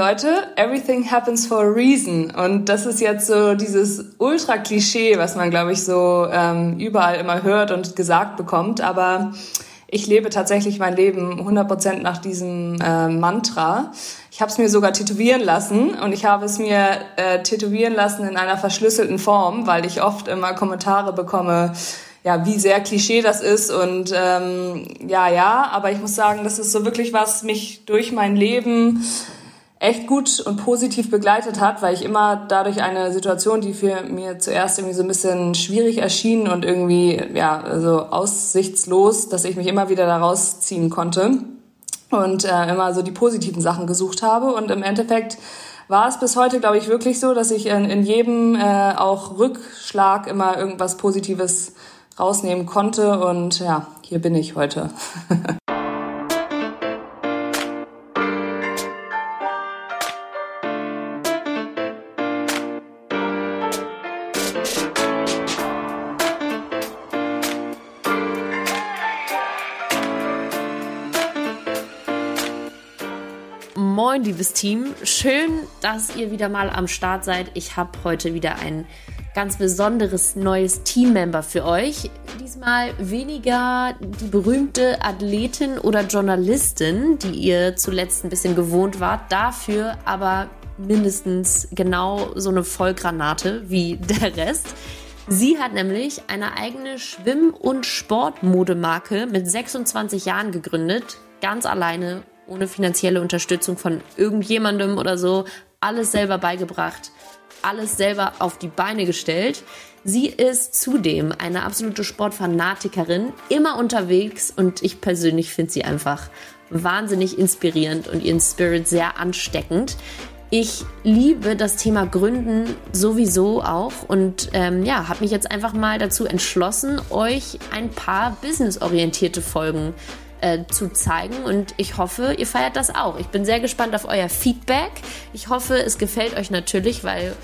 Leute, everything happens for a reason. Und das ist jetzt so dieses Ultra-Klischee, was man, glaube ich, so ähm, überall immer hört und gesagt bekommt. Aber ich lebe tatsächlich mein Leben 100% nach diesem äh, Mantra. Ich habe es mir sogar tätowieren lassen und ich habe es mir äh, tätowieren lassen in einer verschlüsselten Form, weil ich oft immer Kommentare bekomme, ja, wie sehr Klischee das ist und ähm, ja, ja, aber ich muss sagen, das ist so wirklich was mich durch mein Leben echt gut und positiv begleitet hat, weil ich immer dadurch eine Situation, die für mir zuerst irgendwie so ein bisschen schwierig erschien und irgendwie ja so aussichtslos, dass ich mich immer wieder da rausziehen konnte und äh, immer so die positiven Sachen gesucht habe und im Endeffekt war es bis heute, glaube ich, wirklich so, dass ich in, in jedem äh, auch Rückschlag immer irgendwas Positives rausnehmen konnte und ja, hier bin ich heute. Moin, liebes Team. Schön, dass ihr wieder mal am Start seid. Ich habe heute wieder ein ganz besonderes neues Teammember für euch. Diesmal weniger die berühmte Athletin oder Journalistin, die ihr zuletzt ein bisschen gewohnt wart. Dafür aber mindestens genau so eine Vollgranate wie der Rest. Sie hat nämlich eine eigene Schwimm- und Sportmodemarke mit 26 Jahren gegründet, ganz alleine ohne finanzielle Unterstützung von irgendjemandem oder so, alles selber beigebracht, alles selber auf die Beine gestellt. Sie ist zudem eine absolute Sportfanatikerin, immer unterwegs und ich persönlich finde sie einfach wahnsinnig inspirierend und ihren Spirit sehr ansteckend. Ich liebe das Thema Gründen sowieso auch und ähm, ja, habe mich jetzt einfach mal dazu entschlossen, euch ein paar businessorientierte Folgen äh, zu zeigen. Und ich hoffe, ihr feiert das auch. Ich bin sehr gespannt auf euer Feedback. Ich hoffe, es gefällt euch natürlich, weil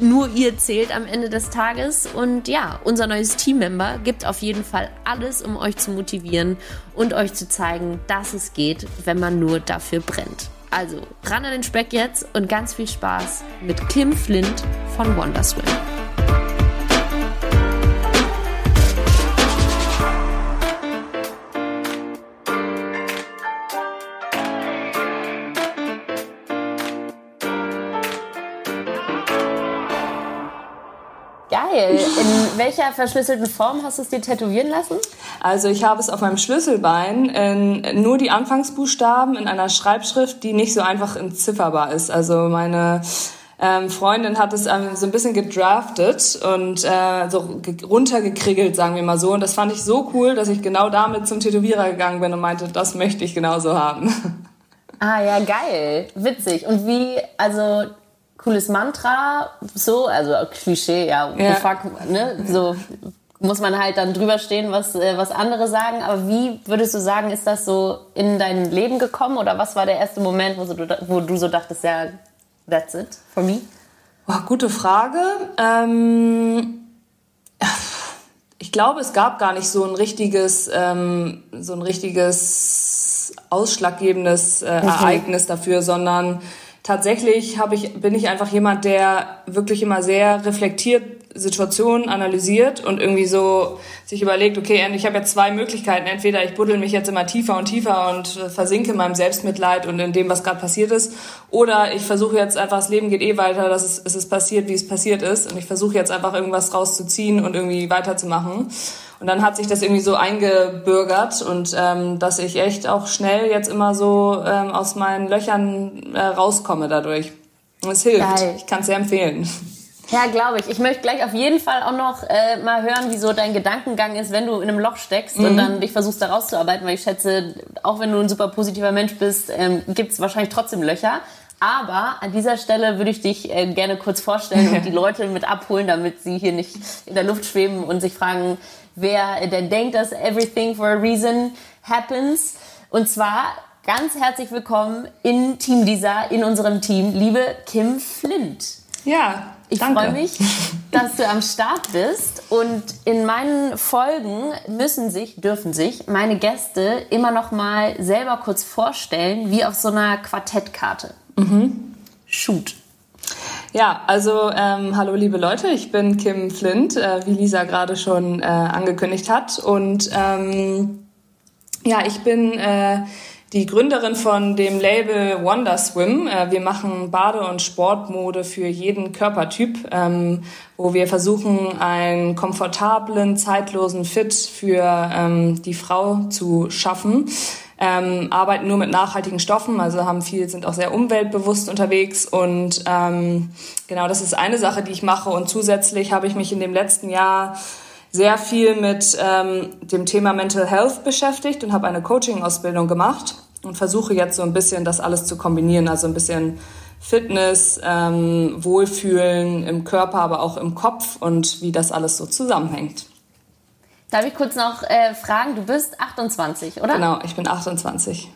nur ihr zählt am Ende des Tages. Und ja, unser neues Teammember gibt auf jeden Fall alles, um euch zu motivieren und euch zu zeigen, dass es geht, wenn man nur dafür brennt. Also ran an den Speck jetzt und ganz viel Spaß mit Kim Flint von Wonderswim. Welcher verschlüsselten Form hast du es dir tätowieren lassen? Also ich habe es auf meinem Schlüsselbein in, nur die Anfangsbuchstaben in einer Schreibschrift, die nicht so einfach entzifferbar ist. Also meine ähm, Freundin hat es ähm, so ein bisschen gedraftet und äh, so runtergekriegelt, sagen wir mal so. Und das fand ich so cool, dass ich genau damit zum Tätowierer gegangen bin und meinte, das möchte ich genauso haben. Ah ja, geil. Witzig. Und wie, also cooles Mantra, so, also Klischee, ja, ja. fuck, ne, so muss man halt dann drüber stehen, was, äh, was andere sagen. Aber wie würdest du sagen, ist das so in dein Leben gekommen oder was war der erste Moment, wo, so, wo du so dachtest, ja, that's it for me? Oh, gute Frage. Ähm, ich glaube, es gab gar nicht so ein richtiges, ähm, so ein richtiges ausschlaggebendes äh, mhm. Ereignis dafür, sondern tatsächlich habe ich, bin ich einfach jemand, der wirklich immer sehr reflektiert Situationen analysiert und irgendwie so sich überlegt, okay, ich habe jetzt zwei Möglichkeiten. Entweder ich buddel mich jetzt immer tiefer und tiefer und versinke in meinem Selbstmitleid und in dem, was gerade passiert ist. Oder ich versuche jetzt einfach, das Leben geht eh weiter, dass es, es ist passiert, wie es passiert ist. Und ich versuche jetzt einfach irgendwas rauszuziehen und irgendwie weiterzumachen. Und dann hat sich das irgendwie so eingebürgert und ähm, dass ich echt auch schnell jetzt immer so ähm, aus meinen Löchern äh, rauskomme dadurch. Und es hilft. Geil. Ich kann es sehr empfehlen. Ja, glaube ich. Ich möchte gleich auf jeden Fall auch noch äh, mal hören, wie so dein Gedankengang ist, wenn du in einem Loch steckst mhm. und dann dich versuchst, da rauszuarbeiten, weil ich schätze, auch wenn du ein super positiver Mensch bist, ähm, gibt es wahrscheinlich trotzdem Löcher. Aber an dieser Stelle würde ich dich äh, gerne kurz vorstellen und die Leute mit abholen, damit sie hier nicht in der Luft schweben und sich fragen, wer denn denkt, dass everything for a reason happens. Und zwar ganz herzlich willkommen in Team Lisa, in unserem Team, liebe Kim Flint. Ja, ich freue mich, dass du am Start bist. Und in meinen Folgen müssen sich, dürfen sich meine Gäste immer noch mal selber kurz vorstellen, wie auf so einer Quartettkarte. Mhm. Shoot. Ja, also ähm, hallo liebe Leute, ich bin Kim Flint, äh, wie Lisa gerade schon äh, angekündigt hat. Und ähm, ja, ich bin äh, die Gründerin von dem Label Wonder Swim. Äh, wir machen Bade- und Sportmode für jeden Körpertyp, ähm, wo wir versuchen, einen komfortablen, zeitlosen Fit für ähm, die Frau zu schaffen ähm, arbeiten nur mit nachhaltigen Stoffen, also haben viel, sind auch sehr umweltbewusst unterwegs. Und ähm, genau, das ist eine Sache, die ich mache. Und zusätzlich habe ich mich in dem letzten Jahr sehr viel mit ähm, dem Thema Mental Health beschäftigt und habe eine Coaching-Ausbildung gemacht und versuche jetzt so ein bisschen das alles zu kombinieren, also ein bisschen Fitness, ähm, Wohlfühlen im Körper, aber auch im Kopf und wie das alles so zusammenhängt. Darf ich kurz noch äh, fragen, du bist 28, oder? Genau, ich bin 28.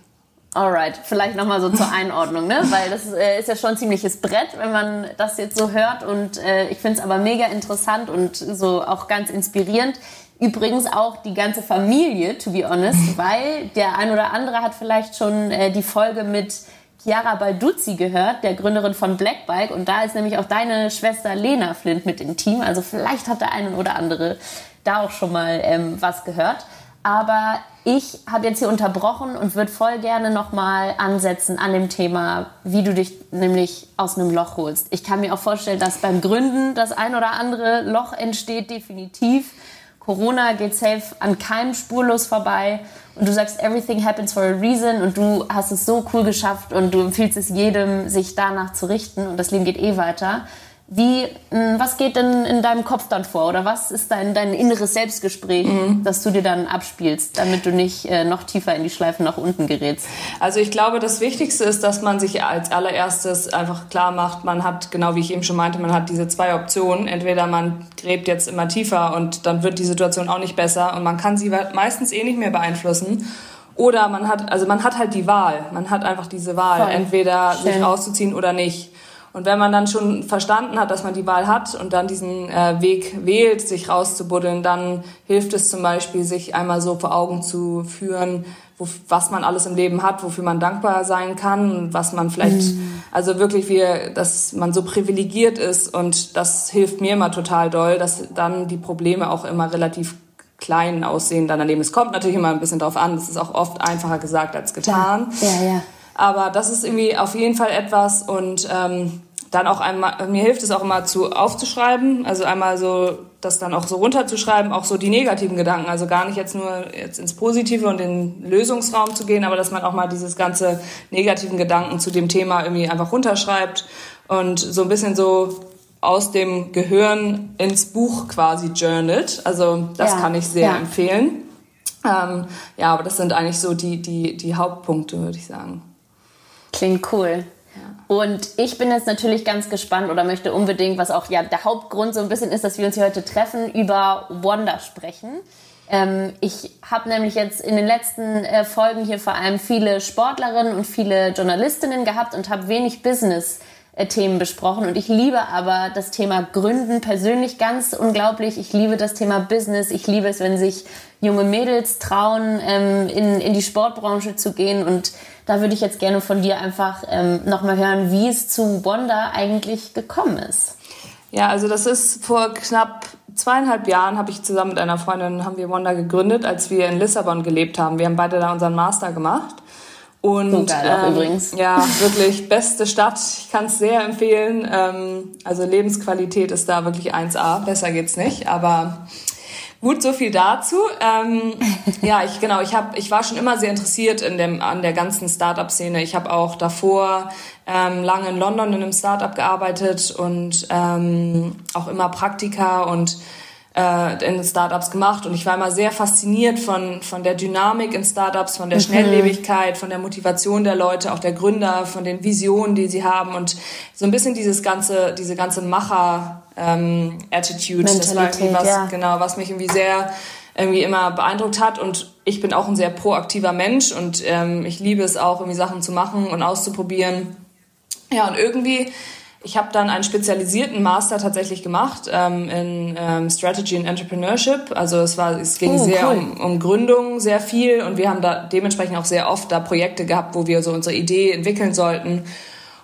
Alright, vielleicht nochmal so zur Einordnung, ne? Weil das äh, ist ja schon ein ziemliches Brett, wenn man das jetzt so hört. Und äh, ich finde es aber mega interessant und so auch ganz inspirierend. Übrigens auch die ganze Familie, to be honest, weil der ein oder andere hat vielleicht schon äh, die Folge mit Chiara Balduzzi gehört, der Gründerin von Blackbike. Und da ist nämlich auch deine Schwester Lena Flint mit im Team. Also vielleicht hat der eine oder andere da auch schon mal ähm, was gehört. Aber ich habe jetzt hier unterbrochen und würde voll gerne nochmal ansetzen an dem Thema, wie du dich nämlich aus einem Loch holst. Ich kann mir auch vorstellen, dass beim Gründen das ein oder andere Loch entsteht, definitiv. Corona geht safe an keinem spurlos vorbei. Und du sagst, everything happens for a reason und du hast es so cool geschafft und du empfiehlst es jedem, sich danach zu richten und das Leben geht eh weiter. Wie, hm, was geht denn in deinem Kopf dann vor? Oder was ist dein, dein inneres Selbstgespräch, mhm. das du dir dann abspielst, damit du nicht äh, noch tiefer in die Schleifen nach unten gerätst? Also ich glaube, das Wichtigste ist, dass man sich als allererstes einfach klar macht, man hat, genau wie ich eben schon meinte, man hat diese zwei Optionen. Entweder man gräbt jetzt immer tiefer und dann wird die Situation auch nicht besser und man kann sie meistens eh nicht mehr beeinflussen. Oder man hat, also man hat halt die Wahl. Man hat einfach diese Wahl, Voll. entweder Schön. sich rauszuziehen oder nicht. Und wenn man dann schon verstanden hat, dass man die Wahl hat und dann diesen äh, Weg wählt, sich rauszubuddeln, dann hilft es zum Beispiel, sich einmal so vor Augen zu führen, wo, was man alles im Leben hat, wofür man dankbar sein kann, was man vielleicht, mhm. also wirklich wie, dass man so privilegiert ist und das hilft mir immer total doll, dass dann die Probleme auch immer relativ klein aussehen dann daneben. Es kommt natürlich immer ein bisschen drauf an, das ist auch oft einfacher gesagt als getan. Ja, ja. ja. Aber das ist irgendwie auf jeden Fall etwas und ähm, dann auch einmal, mir hilft es auch immer zu aufzuschreiben, also einmal so das dann auch so runterzuschreiben, auch so die negativen Gedanken, also gar nicht jetzt nur jetzt ins Positive und in den Lösungsraum zu gehen, aber dass man auch mal dieses ganze negativen Gedanken zu dem Thema irgendwie einfach runterschreibt und so ein bisschen so aus dem Gehirn ins Buch quasi journalt. Also das ja, kann ich sehr ja. empfehlen. Ähm, ja, aber das sind eigentlich so die, die, die Hauptpunkte, würde ich sagen. Klingt cool. Und ich bin jetzt natürlich ganz gespannt oder möchte unbedingt, was auch ja der Hauptgrund so ein bisschen ist, dass wir uns hier heute treffen, über Wonder sprechen. Ähm, ich habe nämlich jetzt in den letzten äh, Folgen hier vor allem viele Sportlerinnen und viele Journalistinnen gehabt und habe wenig Business äh, Themen besprochen und ich liebe aber das Thema Gründen persönlich ganz unglaublich. Ich liebe das Thema Business. Ich liebe es, wenn sich junge Mädels trauen, ähm, in, in die Sportbranche zu gehen und da würde ich jetzt gerne von dir einfach ähm, nochmal hören, wie es zu Wanda eigentlich gekommen ist. Ja, also das ist vor knapp zweieinhalb Jahren habe ich zusammen mit einer Freundin haben wir Wanda gegründet, als wir in Lissabon gelebt haben. Wir haben beide da unseren Master gemacht. Und so geil ähm, übrigens. Ja, wirklich beste Stadt. Ich kann es sehr empfehlen. Ähm, also Lebensqualität ist da wirklich 1A. Besser geht's nicht. Aber Gut, so viel dazu. Ähm, ja, ich genau, ich habe, ich war schon immer sehr interessiert in dem an der ganzen Startup-Szene. Ich habe auch davor ähm, lange in London in einem Startup gearbeitet und ähm, auch immer Praktika und äh, in Startups gemacht und ich war immer sehr fasziniert von, von der Dynamik in Startups, von der mhm. Schnelllebigkeit, von der Motivation der Leute, auch der Gründer, von den Visionen, die sie haben und so ein bisschen dieses ganze, diese ganze Macher ähm, Attitude, das war irgendwie was, ja. genau, was mich irgendwie sehr irgendwie immer beeindruckt hat und ich bin auch ein sehr proaktiver Mensch und ähm, ich liebe es auch, irgendwie Sachen zu machen und auszuprobieren. Ja, und irgendwie ich habe dann einen spezialisierten Master tatsächlich gemacht ähm, in ähm, Strategy and Entrepreneurship. Also es war, es ging oh, sehr cool. um, um Gründung, sehr viel und wir haben da dementsprechend auch sehr oft da Projekte gehabt, wo wir so unsere Idee entwickeln sollten.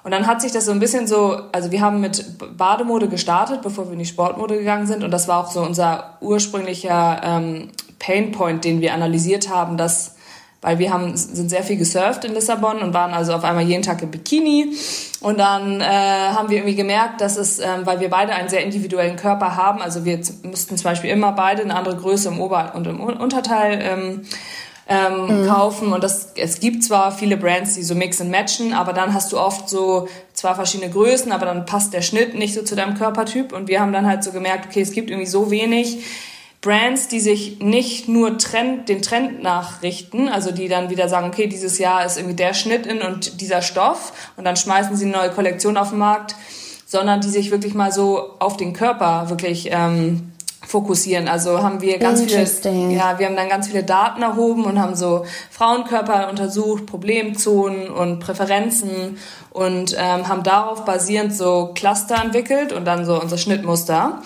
Und dann hat sich das so ein bisschen so, also wir haben mit Bademode gestartet, bevor wir in die Sportmode gegangen sind. Und das war auch so unser ursprünglicher ähm, Painpoint, den wir analysiert haben, dass weil wir haben, sind sehr viel gesurft in Lissabon und waren also auf einmal jeden Tag im Bikini. Und dann äh, haben wir irgendwie gemerkt, dass es, ähm, weil wir beide einen sehr individuellen Körper haben, also wir mussten zum Beispiel immer beide eine andere Größe im Ober- und im Unterteil ähm, ähm, mhm. kaufen. Und das, es gibt zwar viele Brands, die so mix and matchen, aber dann hast du oft so zwar verschiedene Größen, aber dann passt der Schnitt nicht so zu deinem Körpertyp. Und wir haben dann halt so gemerkt, okay, es gibt irgendwie so wenig Brands, die sich nicht nur Trend, den Trend nachrichten, also die dann wieder sagen, okay, dieses Jahr ist irgendwie der Schnitt in und dieser Stoff und dann schmeißen sie eine neue Kollektion auf den Markt, sondern die sich wirklich mal so auf den Körper wirklich ähm, fokussieren. Also haben wir ganz viele, ja, wir haben dann ganz viele Daten erhoben und haben so Frauenkörper untersucht, Problemzonen und Präferenzen und ähm, haben darauf basierend so Cluster entwickelt und dann so unser Schnittmuster.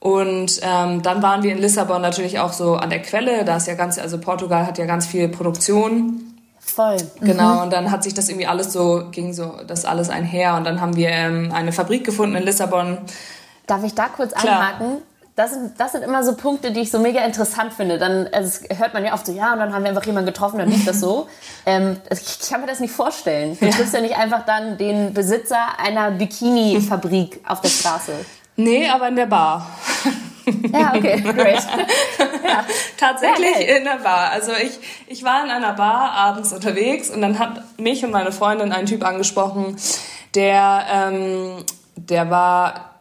Und ähm, dann waren wir in Lissabon natürlich auch so an der Quelle. Da ist ja ganz, also Portugal hat ja ganz viel Produktion. Voll. Genau, mhm. und dann hat sich das irgendwie alles so, ging so das alles einher. Und dann haben wir ähm, eine Fabrik gefunden in Lissabon. Darf ich da kurz Klar. einhaken? Das sind, das sind immer so Punkte, die ich so mega interessant finde. Dann also hört man ja oft so, ja, und dann haben wir einfach jemanden getroffen, dann lief das so. ähm, ich, kann mir das nicht vorstellen. Du ja. triffst ja nicht einfach dann den Besitzer einer Bikini-Fabrik auf der Straße. Nee, aber in der Bar. Ja, okay, great. ja. Tatsächlich ja, in der Bar. Also ich, ich war in einer Bar abends unterwegs und dann hat mich und meine Freundin ein Typ angesprochen, der, ähm, der war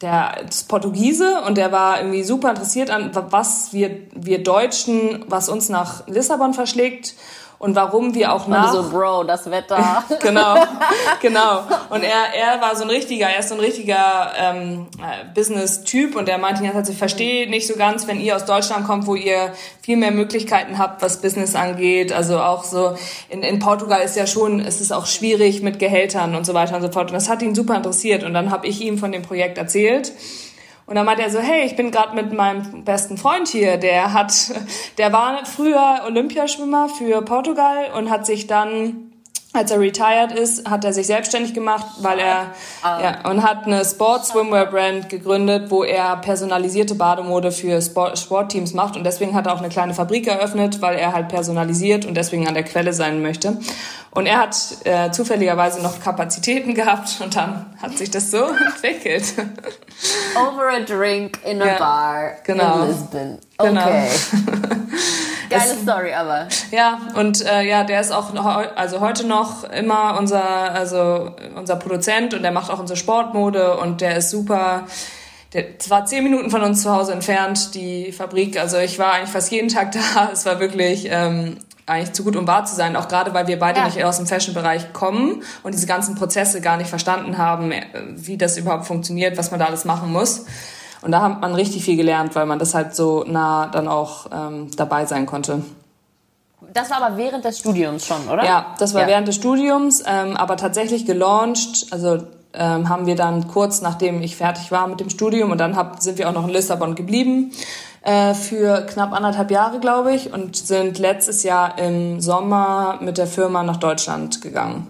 der ist Portugiese und der war irgendwie super interessiert an was wir wir Deutschen, was uns nach Lissabon verschlägt und warum wir auch nach... Und so, Bro, das Wetter. genau, genau. Und er, er war so ein richtiger, er ist so ein richtiger ähm, äh, Business-Typ und er meinte, also ich verstehe nicht so ganz, wenn ihr aus Deutschland kommt, wo ihr viel mehr Möglichkeiten habt, was Business angeht. Also auch so, in, in Portugal ist ja schon, es ist auch schwierig mit Gehältern und so weiter und so fort. Und das hat ihn super interessiert und dann habe ich ihm von dem Projekt erzählt. Und dann meinte er so, hey, ich bin gerade mit meinem besten Freund hier, der hat, der war früher Olympiaschwimmer für Portugal und hat sich dann als er retired ist, hat er sich selbstständig gemacht, weil er ah. ja, und hat eine Sport Swimwear Brand gegründet, wo er personalisierte Bademode für Sport, Sportteams macht und deswegen hat er auch eine kleine Fabrik eröffnet, weil er halt personalisiert und deswegen an der Quelle sein möchte. Und er hat äh, zufälligerweise noch Kapazitäten gehabt und dann hat sich das so entwickelt. Over a drink in a ja, bar genau. in Lisbon. Genau. Okay. Genau. Geile es, Story, aber. Ja, und äh, ja, der ist auch noch, also heute noch immer unser, also unser Produzent und der macht auch unsere Sportmode und der ist super. Der, es war zehn Minuten von uns zu Hause entfernt, die Fabrik. Also ich war eigentlich fast jeden Tag da. Es war wirklich ähm, eigentlich zu gut, um wahr zu sein. Auch gerade, weil wir beide ja. nicht aus dem Fashion-Bereich kommen und diese ganzen Prozesse gar nicht verstanden haben, äh, wie das überhaupt funktioniert, was man da alles machen muss. Und da hat man richtig viel gelernt, weil man das halt so nah dann auch ähm, dabei sein konnte. Das war aber während des Studiums schon, oder? Ja, das war ja. während des Studiums, ähm, aber tatsächlich gelauncht, also ähm, haben wir dann kurz nachdem ich fertig war mit dem Studium und dann hab, sind wir auch noch in Lissabon geblieben äh, für knapp anderthalb Jahre, glaube ich, und sind letztes Jahr im Sommer mit der Firma nach Deutschland gegangen.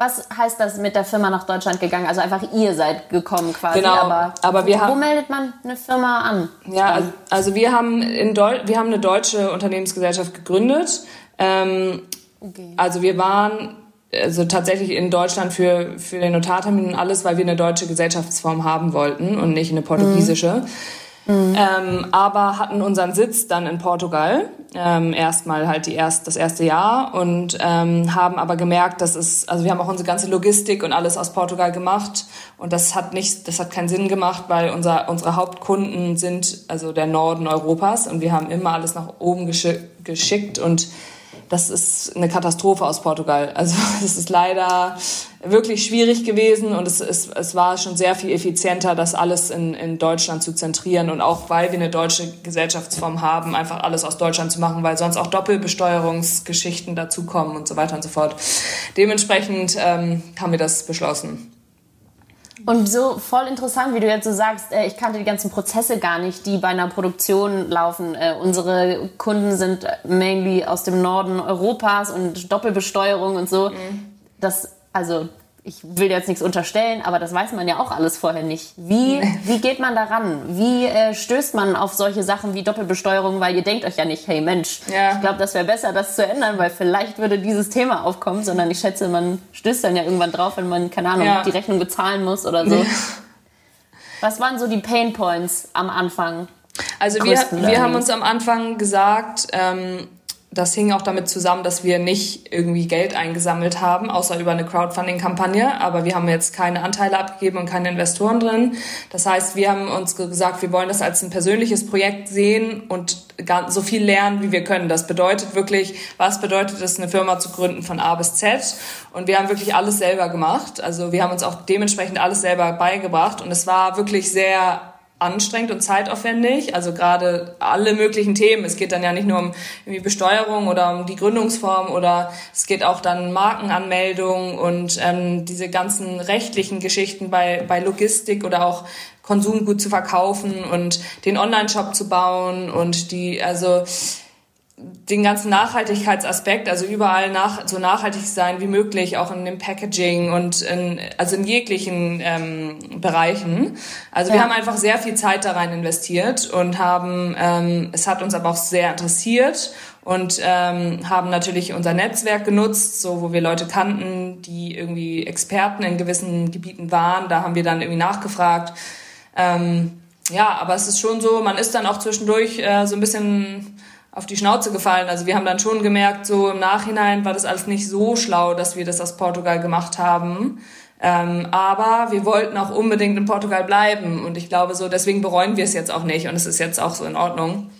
Was heißt das mit der Firma nach Deutschland gegangen? Also einfach ihr seid gekommen quasi. Genau. Aber, aber wir wo, haben, wo meldet man eine Firma an? Ja, also, also wir haben in Deu wir haben eine deutsche Unternehmensgesellschaft gegründet. Ähm, okay. Also wir waren also tatsächlich in Deutschland für, für den Notartermin und alles, weil wir eine deutsche Gesellschaftsform haben wollten und nicht eine portugiesische. Mhm. Mhm. Ähm, aber hatten unseren Sitz dann in Portugal, ähm, erstmal halt die erst, das erste Jahr und ähm, haben aber gemerkt, dass es, also wir haben auch unsere ganze Logistik und alles aus Portugal gemacht und das hat nicht, das hat keinen Sinn gemacht, weil unser, unsere Hauptkunden sind also der Norden Europas und wir haben immer alles nach oben geschickt und das ist eine Katastrophe aus Portugal. Also es ist leider wirklich schwierig gewesen und es, es, es war schon sehr viel effizienter, das alles in, in Deutschland zu zentrieren und auch weil wir eine deutsche Gesellschaftsform haben, einfach alles aus Deutschland zu machen, weil sonst auch Doppelbesteuerungsgeschichten dazukommen und so weiter und so fort. Dementsprechend ähm, haben wir das beschlossen. Und so voll interessant, wie du jetzt so sagst, äh, ich kannte die ganzen Prozesse gar nicht, die bei einer Produktion laufen. Äh, unsere Kunden sind mainly aus dem Norden Europas und Doppelbesteuerung und so. Mhm. Das, also ich will jetzt nichts unterstellen, aber das weiß man ja auch alles vorher nicht. Wie, wie geht man daran? Wie äh, stößt man auf solche Sachen wie Doppelbesteuerung? Weil ihr denkt euch ja nicht, hey Mensch, ja. ich glaube, das wäre besser, das zu ändern, weil vielleicht würde dieses Thema aufkommen, sondern ich schätze, man stößt dann ja irgendwann drauf, wenn man, keine Ahnung, ja. die Rechnung bezahlen muss oder so. Was waren so die Pain Points am Anfang? Also wir, wir haben uns am Anfang gesagt, ähm, das hing auch damit zusammen, dass wir nicht irgendwie Geld eingesammelt haben, außer über eine Crowdfunding-Kampagne. Aber wir haben jetzt keine Anteile abgegeben und keine Investoren drin. Das heißt, wir haben uns gesagt, wir wollen das als ein persönliches Projekt sehen und so viel lernen, wie wir können. Das bedeutet wirklich, was bedeutet es, eine Firma zu gründen von A bis Z? Und wir haben wirklich alles selber gemacht. Also wir haben uns auch dementsprechend alles selber beigebracht. Und es war wirklich sehr anstrengend und zeitaufwendig. Also gerade alle möglichen Themen. Es geht dann ja nicht nur um irgendwie Besteuerung oder um die Gründungsform oder es geht auch dann Markenanmeldung und ähm, diese ganzen rechtlichen Geschichten bei, bei Logistik oder auch Konsumgut zu verkaufen und den Online-Shop zu bauen und die, also den ganzen Nachhaltigkeitsaspekt, also überall nach, so nachhaltig sein wie möglich, auch in dem Packaging und in, also in jeglichen ähm, Bereichen. Also ja. wir haben einfach sehr viel Zeit da rein investiert und haben, ähm, es hat uns aber auch sehr interessiert und ähm, haben natürlich unser Netzwerk genutzt, so wo wir Leute kannten, die irgendwie Experten in gewissen Gebieten waren. Da haben wir dann irgendwie nachgefragt. Ähm, ja, aber es ist schon so, man ist dann auch zwischendurch äh, so ein bisschen auf die Schnauze gefallen. Also wir haben dann schon gemerkt, so im Nachhinein war das alles nicht so schlau, dass wir das aus Portugal gemacht haben. Ähm, aber wir wollten auch unbedingt in Portugal bleiben und ich glaube so, deswegen bereuen wir es jetzt auch nicht und es ist jetzt auch so in Ordnung.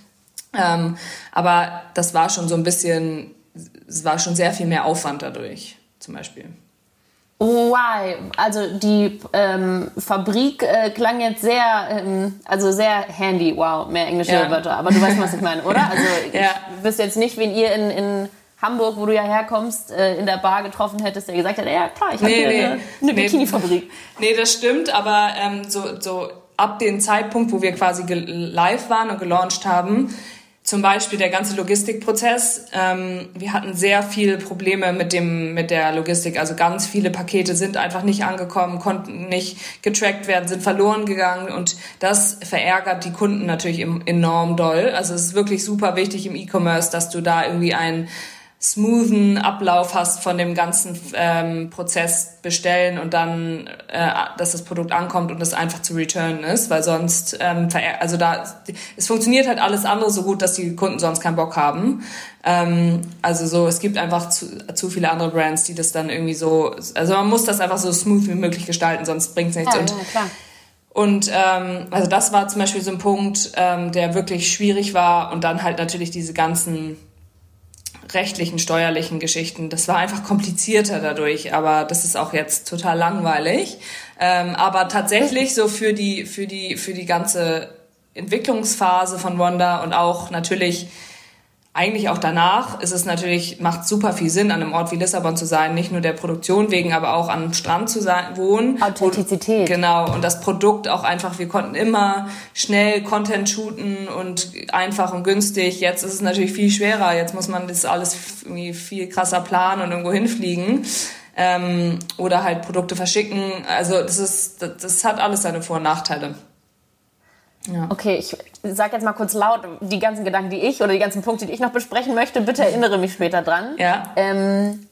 Ähm, aber das war schon so ein bisschen, es war schon sehr viel mehr Aufwand dadurch, zum Beispiel. Why? Also die ähm, Fabrik äh, klang jetzt sehr, ähm, also sehr handy. Wow, mehr englische ja. Wörter. Aber du weißt, was ich meine, oder? Also ja. ich wüsste jetzt nicht, wen ihr in, in Hamburg, wo du ja herkommst, äh, in der Bar getroffen hättest, der gesagt hat, ja klar, ich habe nee, hier nee. eine, eine. Bikini-Fabrik. Nee, das stimmt, aber ähm, so, so ab dem Zeitpunkt, wo wir quasi live waren und gelauncht haben, zum Beispiel der ganze Logistikprozess. Ähm, wir hatten sehr viele Probleme mit dem mit der Logistik. Also ganz viele Pakete sind einfach nicht angekommen, konnten nicht getrackt werden, sind verloren gegangen und das verärgert die Kunden natürlich enorm doll. Also es ist wirklich super wichtig im E-Commerce, dass du da irgendwie ein smoothen Ablauf hast von dem ganzen ähm, Prozess bestellen und dann, äh, dass das Produkt ankommt und es einfach zu returnen ist, weil sonst, ähm, also da, es funktioniert halt alles andere so gut, dass die Kunden sonst keinen Bock haben. Ähm, also so, es gibt einfach zu, zu viele andere Brands, die das dann irgendwie so, also man muss das einfach so smooth wie möglich gestalten, sonst bringt es nichts. Ja, und, ja, klar. Und ähm, also das war zum Beispiel so ein Punkt, ähm, der wirklich schwierig war und dann halt natürlich diese ganzen rechtlichen, steuerlichen Geschichten. Das war einfach komplizierter dadurch, aber das ist auch jetzt total langweilig. Ähm, aber tatsächlich so für die, für die, für die ganze Entwicklungsphase von Wanda und auch natürlich eigentlich auch danach ist es natürlich, macht super viel Sinn, an einem Ort wie Lissabon zu sein, nicht nur der Produktion wegen, aber auch am Strand zu sein, wohnen. Authentizität. Und, genau. Und das Produkt auch einfach, wir konnten immer schnell Content shooten und einfach und günstig. Jetzt ist es natürlich viel schwerer. Jetzt muss man das alles irgendwie viel krasser planen und irgendwo hinfliegen. Ähm, oder halt Produkte verschicken. Also das ist, das, das hat alles seine Vor- und Nachteile. Ja. Okay, ich sage jetzt mal kurz laut die ganzen Gedanken, die ich oder die ganzen Punkte, die ich noch besprechen möchte. Bitte erinnere mich später dran. Ja. Ähm,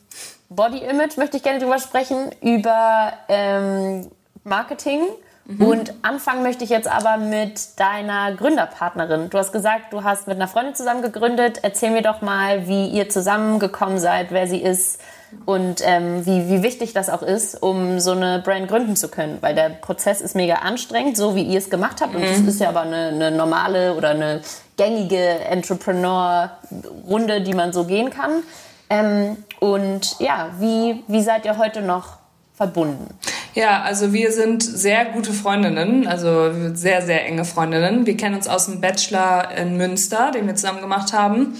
Body Image möchte ich gerne drüber sprechen, über ähm, Marketing. Mhm. Und anfangen möchte ich jetzt aber mit deiner Gründerpartnerin. Du hast gesagt, du hast mit einer Freundin zusammen gegründet. Erzähl mir doch mal, wie ihr zusammengekommen seid, wer sie ist, und ähm, wie, wie wichtig das auch ist, um so eine Brand gründen zu können. Weil der Prozess ist mega anstrengend, so wie ihr es gemacht habt. Und es mhm. ist ja aber eine, eine normale oder eine gängige Entrepreneur-Runde, die man so gehen kann. Ähm, und ja, wie, wie seid ihr heute noch verbunden? Ja, also wir sind sehr gute Freundinnen, also sehr, sehr enge Freundinnen. Wir kennen uns aus dem Bachelor in Münster, den wir zusammen gemacht haben.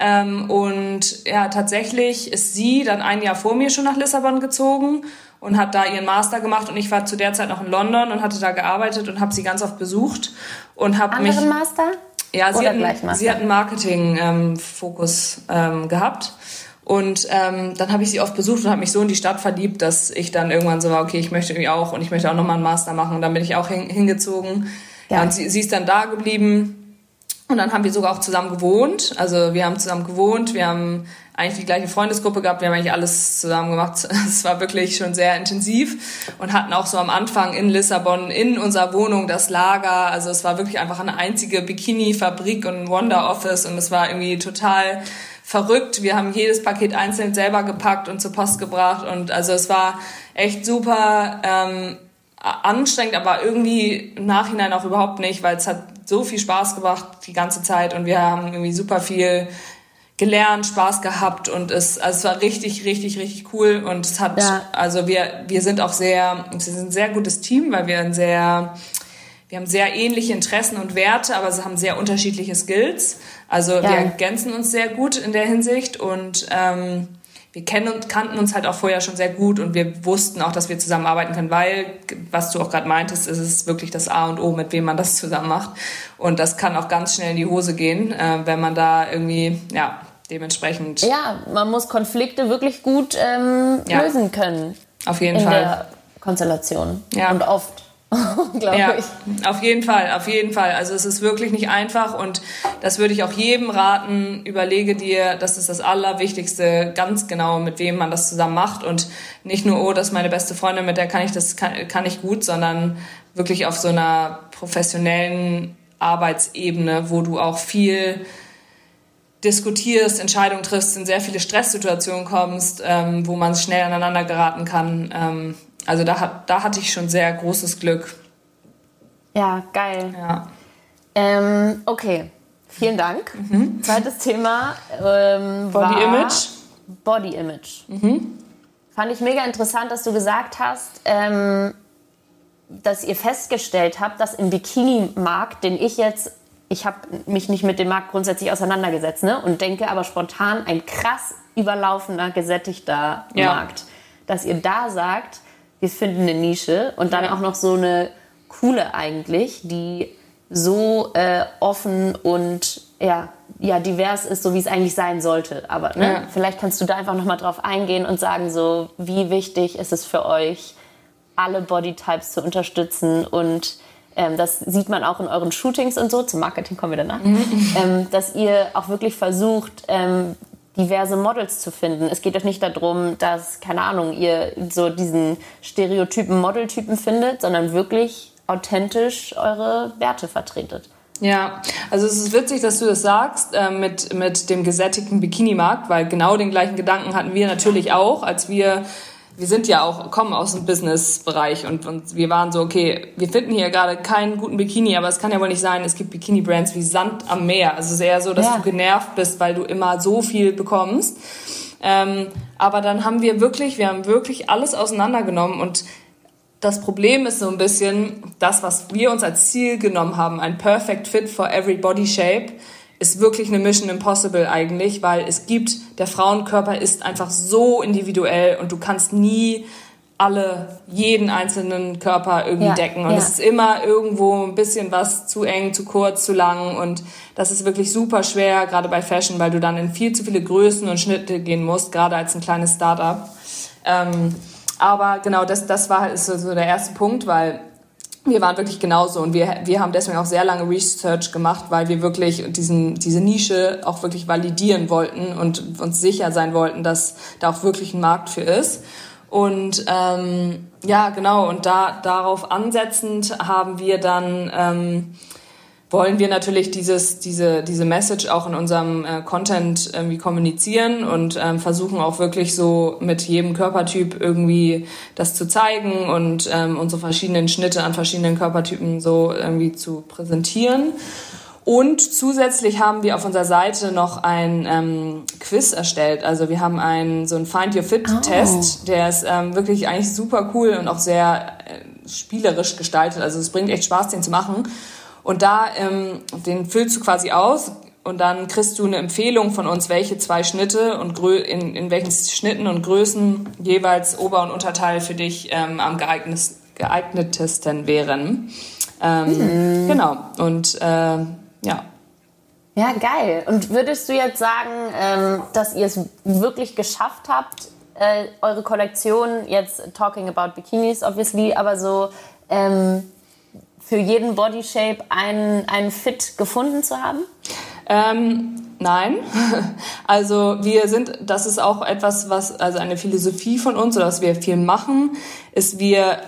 Ähm, und ja, tatsächlich ist sie dann ein Jahr vor mir schon nach Lissabon gezogen und hat da ihren Master gemacht und ich war zu der Zeit noch in London und hatte da gearbeitet und habe sie ganz oft besucht und habe mich Master ja sie Oder hat, sie hat einen Marketing ähm, Fokus ähm, gehabt Und ähm, dann habe ich sie oft besucht und habe mich so in die Stadt verliebt, dass ich dann irgendwann so war, okay, ich möchte irgendwie auch und ich möchte auch nochmal einen Master machen. Und dann bin ich auch hin, hingezogen. Ja. ja und sie, sie ist dann da geblieben. Und dann haben wir sogar auch zusammen gewohnt. Also wir haben zusammen gewohnt, wir haben eigentlich die gleiche Freundesgruppe gehabt, wir haben eigentlich alles zusammen gemacht. Es war wirklich schon sehr intensiv und hatten auch so am Anfang in Lissabon in unserer Wohnung das Lager. Also es war wirklich einfach eine einzige Bikini-Fabrik und Wonder Office und es war irgendwie total verrückt. Wir haben jedes Paket einzeln selber gepackt und zur Post gebracht und also es war echt super ähm, anstrengend, aber irgendwie im Nachhinein auch überhaupt nicht, weil es hat so viel Spaß gemacht die ganze Zeit und wir haben irgendwie super viel gelernt, Spaß gehabt und es, also es war richtig, richtig, richtig cool und es hat, ja. also wir, wir sind auch sehr, wir sind ein sehr gutes Team, weil wir ein sehr, wir haben sehr ähnliche Interessen und Werte, aber sie haben sehr unterschiedliche Skills. Also ja. wir ergänzen uns sehr gut in der Hinsicht und ähm, wir kennen und kannten uns halt auch vorher schon sehr gut und wir wussten auch, dass wir zusammenarbeiten können, weil, was du auch gerade meintest, ist es wirklich das A und O, mit wem man das zusammen macht. Und das kann auch ganz schnell in die Hose gehen, äh, wenn man da irgendwie, ja, dementsprechend. Ja, man muss Konflikte wirklich gut ähm, ja. lösen können. Auf jeden in Fall. Der Konstellation. Ja. Und oft. glaube ja, ich. Auf jeden Fall, auf jeden Fall. Also es ist wirklich nicht einfach und das würde ich auch jedem raten. Überlege dir, das ist das Allerwichtigste, ganz genau, mit wem man das zusammen macht und nicht nur, oh, das ist meine beste Freundin, mit der kann ich das kann, kann ich gut, sondern wirklich auf so einer professionellen Arbeitsebene, wo du auch viel diskutierst, Entscheidungen triffst, in sehr viele Stresssituationen kommst, ähm, wo man schnell aneinander geraten kann. Ähm, also da, hat, da hatte ich schon sehr großes Glück. Ja, geil. Ja. Ähm, okay, vielen Dank. Mhm. Zweites Thema ähm, Body Image. Body Image. Mhm. Fand ich mega interessant, dass du gesagt hast, ähm, dass ihr festgestellt habt, dass im Bikini-Markt, den ich jetzt, ich habe mich nicht mit dem Markt grundsätzlich auseinandergesetzt, ne, und denke aber spontan ein krass überlaufender, gesättigter ja. Markt, dass ihr da sagt, wir finden eine Nische und dann ja. auch noch so eine coole eigentlich, die so äh, offen und ja, ja, divers ist, so wie es eigentlich sein sollte. Aber ne, ja. vielleicht kannst du da einfach nochmal drauf eingehen und sagen, so wie wichtig ist es für euch, alle Bodytypes zu unterstützen und ähm, das sieht man auch in euren Shootings und so, zum Marketing kommen wir danach, mhm. ähm, dass ihr auch wirklich versucht, ähm, diverse Models zu finden. Es geht euch nicht darum, dass, keine Ahnung, ihr so diesen stereotypen Modeltypen findet, sondern wirklich authentisch eure Werte vertretet. Ja, also es ist witzig, dass du das sagst äh, mit, mit dem gesättigten Bikini-Markt, weil genau den gleichen Gedanken hatten wir natürlich auch, als wir wir sind ja auch, kommen aus dem Business-Bereich und, und wir waren so, okay, wir finden hier gerade keinen guten Bikini, aber es kann ja wohl nicht sein, es gibt Bikini-Brands wie Sand am Meer. Also es ist eher so, dass ja. du genervt bist, weil du immer so viel bekommst. Ähm, aber dann haben wir wirklich, wir haben wirklich alles auseinandergenommen und das Problem ist so ein bisschen das, was wir uns als Ziel genommen haben, ein Perfect Fit for every body shape ist wirklich eine Mission Impossible eigentlich, weil es gibt, der Frauenkörper ist einfach so individuell und du kannst nie alle, jeden einzelnen Körper irgendwie ja, decken. Und ja. es ist immer irgendwo ein bisschen was zu eng, zu kurz, zu lang. Und das ist wirklich super schwer, gerade bei Fashion, weil du dann in viel zu viele Größen und Schnitte gehen musst, gerade als ein kleines Startup. Ähm, aber genau, das, das war halt so, so der erste Punkt, weil wir waren wirklich genauso und wir, wir haben deswegen auch sehr lange Research gemacht, weil wir wirklich diesen, diese Nische auch wirklich validieren wollten und uns sicher sein wollten, dass da auch wirklich ein Markt für ist. Und ähm, ja, genau, und da darauf ansetzend haben wir dann ähm, wollen wir natürlich dieses, diese, diese Message auch in unserem äh, Content irgendwie kommunizieren und ähm, versuchen auch wirklich so mit jedem Körpertyp irgendwie das zu zeigen und ähm, unsere verschiedenen Schnitte an verschiedenen Körpertypen so irgendwie zu präsentieren. Und zusätzlich haben wir auf unserer Seite noch ein ähm, Quiz erstellt. Also wir haben einen so einen Find Your Fit Test, oh. der ist ähm, wirklich eigentlich super cool und auch sehr äh, spielerisch gestaltet. Also es bringt echt Spaß, den zu machen. Und da, ähm, den füllst du quasi aus und dann kriegst du eine Empfehlung von uns, welche zwei Schnitte und Grö in, in welchen Schnitten und Größen jeweils Ober- und Unterteil für dich ähm, am geeignetesten wären. Ähm, mhm. Genau. Und äh, ja. Ja, geil. Und würdest du jetzt sagen, ähm, dass ihr es wirklich geschafft habt, äh, eure Kollektion, jetzt talking about Bikinis obviously, aber so ähm, für jeden Body Shape einen, einen Fit gefunden zu haben? Ähm, nein. Also wir sind, das ist auch etwas, was, also eine Philosophie von uns oder was wir viel machen, ist wir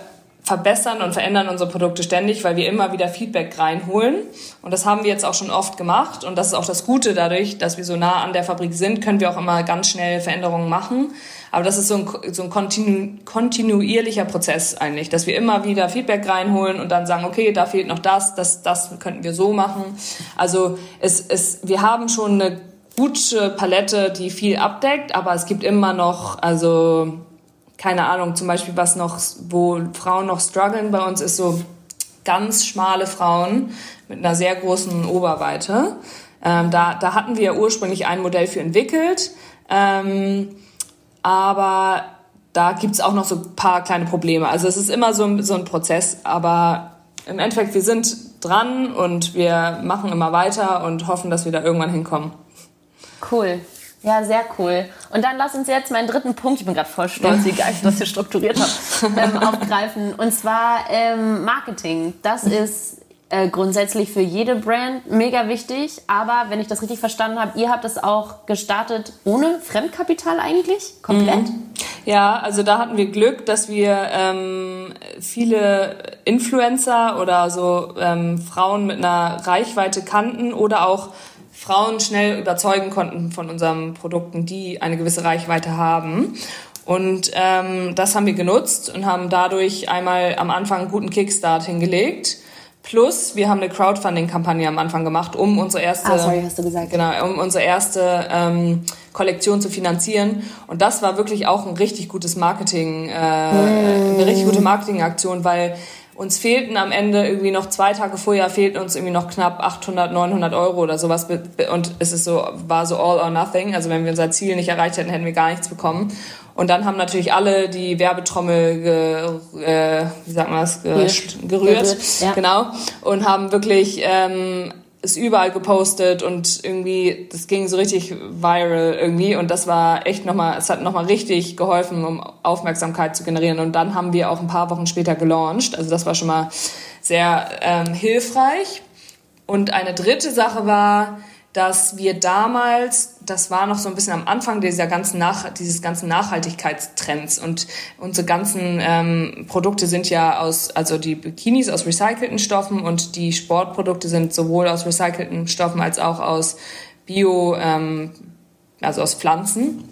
verbessern und verändern unsere Produkte ständig, weil wir immer wieder Feedback reinholen. Und das haben wir jetzt auch schon oft gemacht. Und das ist auch das Gute dadurch, dass wir so nah an der Fabrik sind, können wir auch immer ganz schnell Veränderungen machen. Aber das ist so ein, so ein kontinu kontinuierlicher Prozess eigentlich, dass wir immer wieder Feedback reinholen und dann sagen, okay, da fehlt noch das, das, das könnten wir so machen. Also es, es, wir haben schon eine gute Palette, die viel abdeckt, aber es gibt immer noch, also keine Ahnung, zum Beispiel was noch, wo Frauen noch strugglen bei uns, ist so ganz schmale Frauen mit einer sehr großen Oberweite. Ähm, da, da hatten wir ursprünglich ein Modell für entwickelt, ähm, aber da gibt's auch noch so ein paar kleine Probleme. Also es ist immer so, so ein Prozess, aber im Endeffekt, wir sind dran und wir machen immer weiter und hoffen, dass wir da irgendwann hinkommen. Cool. Ja, sehr cool. Und dann lass uns jetzt meinen dritten Punkt, ich bin gerade voll stolz, wie geil ich das hier strukturiert habe, ähm, aufgreifen. Und zwar ähm, Marketing. Das ist äh, grundsätzlich für jede Brand mega wichtig. Aber wenn ich das richtig verstanden habe, ihr habt es auch gestartet ohne Fremdkapital eigentlich? Komplett? Mhm. Ja, also da hatten wir Glück, dass wir ähm, viele Influencer oder so ähm, Frauen mit einer Reichweite kannten oder auch Frauen schnell überzeugen konnten von unseren Produkten, die eine gewisse Reichweite haben. Und ähm, das haben wir genutzt und haben dadurch einmal am Anfang einen guten Kickstart hingelegt. Plus, wir haben eine Crowdfunding-Kampagne am Anfang gemacht, um unsere erste, ah, sorry, hast du gesagt. Genau, um unsere erste ähm, Kollektion zu finanzieren. Und das war wirklich auch ein richtig gutes Marketing, äh, mm. eine richtig gute Marketingaktion, weil uns fehlten am Ende irgendwie noch zwei Tage vorher fehlten uns irgendwie noch knapp 800, 900 Euro oder sowas und es ist so war so all or nothing. Also wenn wir unser Ziel nicht erreicht hätten, hätten wir gar nichts bekommen. Und dann haben natürlich alle die Werbetrommel, ge, äh, wie sagt man das, ge, gerührt, gerührt ja. genau, und haben wirklich ähm, ist überall gepostet und irgendwie, das ging so richtig viral irgendwie. Und das war echt nochmal, es hat nochmal richtig geholfen, um Aufmerksamkeit zu generieren. Und dann haben wir auch ein paar Wochen später gelauncht, also das war schon mal sehr ähm, hilfreich. Und eine dritte Sache war, dass wir damals, das war noch so ein bisschen am Anfang dieser ganzen Nach dieses ganzen Nachhaltigkeitstrends und unsere ganzen ähm, Produkte sind ja aus, also die Bikinis aus recycelten Stoffen und die Sportprodukte sind sowohl aus recycelten Stoffen als auch aus Bio, ähm, also aus Pflanzen,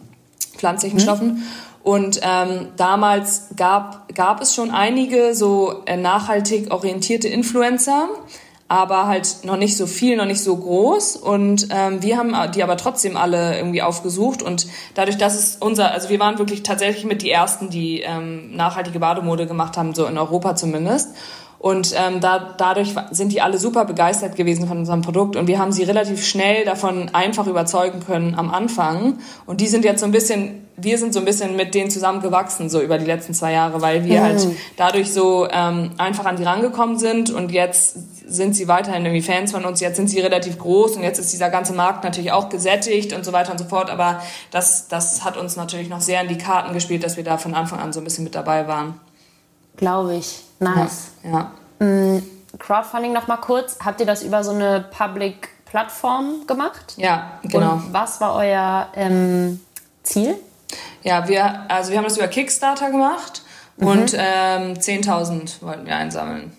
pflanzlichen mhm. Stoffen. Und ähm, damals gab, gab es schon einige so äh, nachhaltig orientierte Influencer, aber halt noch nicht so viel, noch nicht so groß. Und ähm, wir haben die aber trotzdem alle irgendwie aufgesucht. Und dadurch, dass es unser, also wir waren wirklich tatsächlich mit die ersten, die ähm, nachhaltige Bademode gemacht haben, so in Europa zumindest. Und ähm, da, dadurch sind die alle super begeistert gewesen von unserem Produkt und wir haben sie relativ schnell davon einfach überzeugen können am Anfang. Und die sind jetzt so ein bisschen, wir sind so ein bisschen mit denen zusammengewachsen so über die letzten zwei Jahre, weil wir mhm. halt dadurch so ähm, einfach an die rangekommen sind und jetzt sind sie weiterhin irgendwie Fans von uns. Jetzt sind sie relativ groß und jetzt ist dieser ganze Markt natürlich auch gesättigt und so weiter und so fort. Aber das, das hat uns natürlich noch sehr in die Karten gespielt, dass wir da von Anfang an so ein bisschen mit dabei waren. Glaube ich. Nice. Ja. ja. Mm, Crowdfunding noch mal kurz. Habt ihr das über so eine Public-Plattform gemacht? Ja, genau. Und was war euer ähm, Ziel? Ja, wir, also wir haben das über Kickstarter gemacht mhm. und ähm, 10.000 wollten wir einsammeln.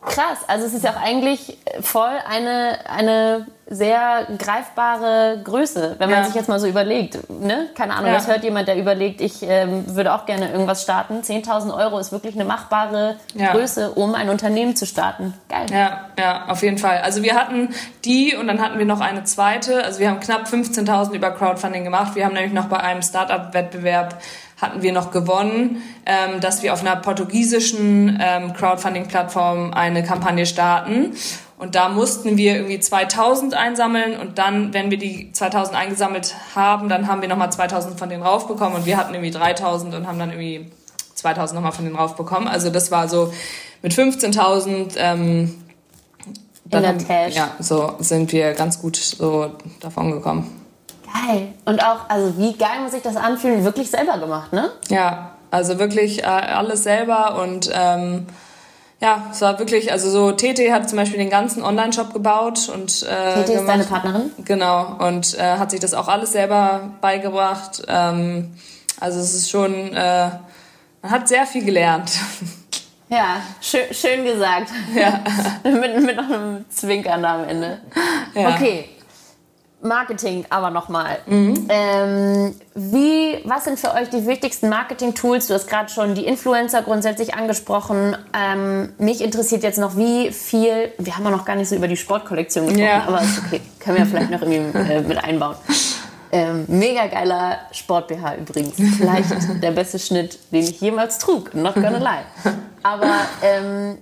Krass, also es ist ja auch eigentlich voll eine, eine sehr greifbare Größe, wenn man ja. sich jetzt mal so überlegt. Ne? Keine Ahnung, ja. das hört jemand, der überlegt, ich ähm, würde auch gerne irgendwas starten. 10.000 Euro ist wirklich eine machbare ja. Größe, um ein Unternehmen zu starten. Geil. Ja, ja, auf jeden Fall. Also wir hatten die und dann hatten wir noch eine zweite. Also wir haben knapp 15.000 über Crowdfunding gemacht. Wir haben nämlich noch bei einem Startup-Wettbewerb hatten wir noch gewonnen, ähm, dass wir auf einer portugiesischen ähm, Crowdfunding-Plattform eine Kampagne starten. Und da mussten wir irgendwie 2000 einsammeln und dann, wenn wir die 2000 eingesammelt haben, dann haben wir nochmal 2000 von denen raufbekommen und wir hatten irgendwie 3000 und haben dann irgendwie 2000 nochmal von denen raufbekommen. Also das war so mit 15.000 ähm, Tasche. Ja, so sind wir ganz gut so davon gekommen. Geil. Und auch, also wie geil muss sich das anfühlen, wirklich selber gemacht, ne? Ja, also wirklich äh, alles selber und ähm, ja, es war wirklich, also so Tete hat zum Beispiel den ganzen Online-Shop gebaut und äh, Tete ist deine Partnerin? Genau und äh, hat sich das auch alles selber beigebracht. Ähm, also es ist schon, äh, man hat sehr viel gelernt. Ja, schön, schön gesagt. Ja. mit, mit noch einem Zwinkern am Ende. Ja. Okay, Marketing aber nochmal. Mhm. Ähm, wie, was sind für euch die wichtigsten Marketing-Tools? Du hast gerade schon die Influencer grundsätzlich angesprochen. Ähm, mich interessiert jetzt noch, wie viel, wir haben ja noch gar nicht so über die Sportkollektion gesprochen, ja. aber ist okay, können wir vielleicht noch irgendwie äh, mit einbauen. Ähm, mega geiler Sport-BH übrigens. Vielleicht der beste Schnitt, den ich jemals trug. Not gonna lie. Aber ähm,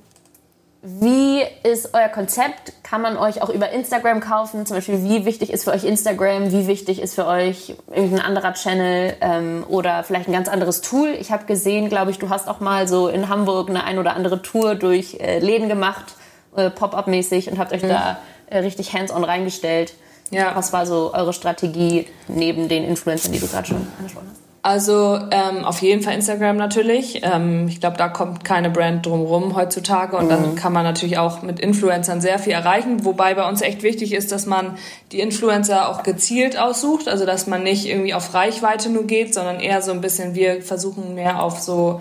wie ist euer Konzept? Kann man euch auch über Instagram kaufen? Zum Beispiel, wie wichtig ist für euch Instagram? Wie wichtig ist für euch irgendein anderer Channel ähm, oder vielleicht ein ganz anderes Tool? Ich habe gesehen, glaube ich, du hast auch mal so in Hamburg eine ein oder andere Tour durch äh, Läden gemacht, äh, Pop-up-mäßig und habt euch mhm. da äh, richtig hands-on reingestellt. Ja. Was war so eure Strategie neben den Influencern, die du gerade schon angesprochen hast? Also ähm, auf jeden Fall Instagram natürlich. Ähm, ich glaube, da kommt keine Brand drumherum heutzutage und mhm. dann kann man natürlich auch mit Influencern sehr viel erreichen. Wobei bei uns echt wichtig ist, dass man die Influencer auch gezielt aussucht, also dass man nicht irgendwie auf Reichweite nur geht, sondern eher so ein bisschen, wir versuchen mehr auf so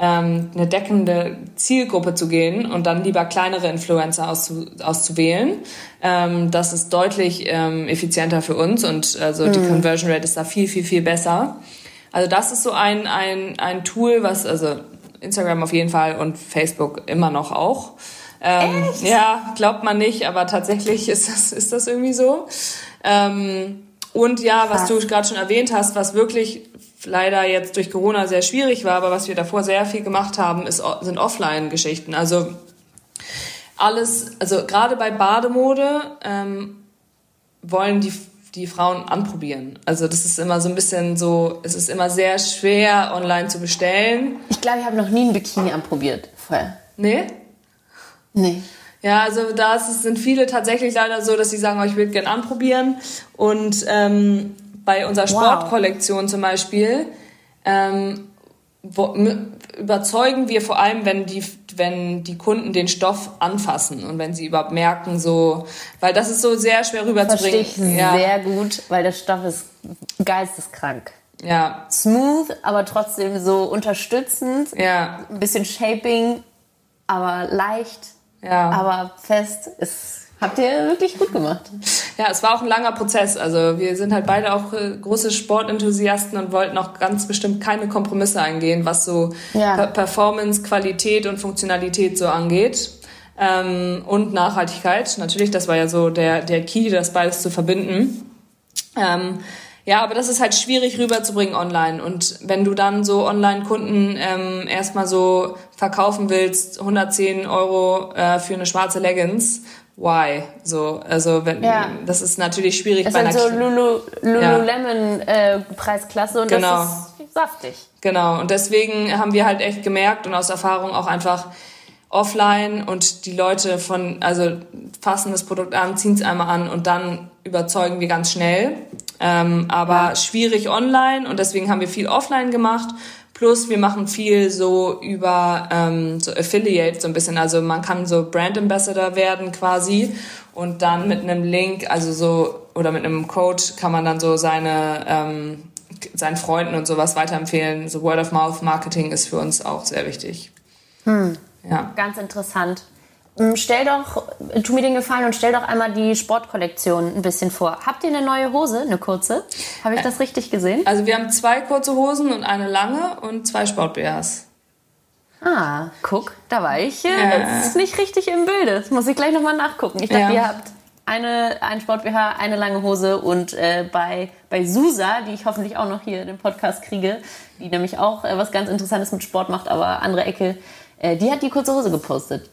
ähm, eine deckende Zielgruppe zu gehen und dann lieber kleinere Influencer auszu auszuwählen. Ähm, das ist deutlich ähm, effizienter für uns und also die mhm. Conversion Rate ist da viel, viel, viel besser. Also das ist so ein, ein, ein Tool, was, also Instagram auf jeden Fall und Facebook immer noch auch. Ähm, Echt? Ja, glaubt man nicht, aber tatsächlich ist das, ist das irgendwie so. Ähm, und ja, was du gerade schon erwähnt hast, was wirklich leider jetzt durch Corona sehr schwierig war, aber was wir davor sehr viel gemacht haben, ist, sind Offline-Geschichten. Also alles, also gerade bei Bademode ähm, wollen die die Frauen anprobieren. Also das ist immer so ein bisschen so, es ist immer sehr schwer online zu bestellen. Ich glaube, ich habe noch nie ein Bikini anprobiert vorher. Nee? Nee. Ja, also da sind viele tatsächlich leider so, dass sie sagen, oh, ich würde gerne anprobieren. Und ähm, bei unserer Sportkollektion wow. zum Beispiel ähm, überzeugen wir vor allem, wenn die, wenn die Kunden den Stoff anfassen und wenn sie überhaupt merken, so, weil das ist so sehr schwer rüberzubringen. Verstehe ich ja. sehr gut, weil der Stoff ist geisteskrank. Ja. Smooth, aber trotzdem so unterstützend. Ja. Ein bisschen Shaping, aber leicht. Ja. Aber fest ist Habt ihr wirklich gut gemacht. Ja, es war auch ein langer Prozess. Also wir sind halt beide auch äh, große Sportenthusiasten und wollten auch ganz bestimmt keine Kompromisse eingehen, was so ja. Performance, Qualität und Funktionalität so angeht. Ähm, und Nachhaltigkeit. Natürlich, das war ja so der, der Key, das beides zu verbinden. Ähm, ja, aber das ist halt schwierig rüberzubringen online. Und wenn du dann so Online-Kunden ähm, erstmal so verkaufen willst, 110 Euro äh, für eine schwarze Leggings why? So, also wenn, ja. das ist natürlich schwierig das bei einer so Lulu, Lululemon ja. äh, Preisklasse und genau. das ist saftig. Genau und deswegen haben wir halt echt gemerkt und aus Erfahrung auch einfach offline und die Leute von also fassen das Produkt an, ziehen es einmal an und dann überzeugen wir ganz schnell. Ähm, aber ja. schwierig online und deswegen haben wir viel offline gemacht Plus wir machen viel so über ähm, so Affiliate so ein bisschen. Also man kann so Brand Ambassador werden quasi und dann mit einem Link, also so oder mit einem Code kann man dann so seine ähm, seinen Freunden und sowas weiterempfehlen. So Word of Mouth Marketing ist für uns auch sehr wichtig. Hm. Ja. Ganz interessant. Ähm, stell doch, tu mir den Gefallen und stell doch einmal die Sportkollektion ein bisschen vor. Habt ihr eine neue Hose, eine kurze? Habe ich das richtig gesehen? Also wir haben zwei kurze Hosen und eine lange und zwei Sport-BHs. Ah, guck, da war ich äh, äh. nicht richtig im Bilde. Das muss ich gleich nochmal nachgucken. Ich dachte, ja. ihr habt eine, ein Sport-BH, eine lange Hose und äh, bei, bei Susa, die ich hoffentlich auch noch hier in dem Podcast kriege, die nämlich auch äh, was ganz Interessantes mit Sport macht, aber andere Ecke, äh, die hat die kurze Hose gepostet.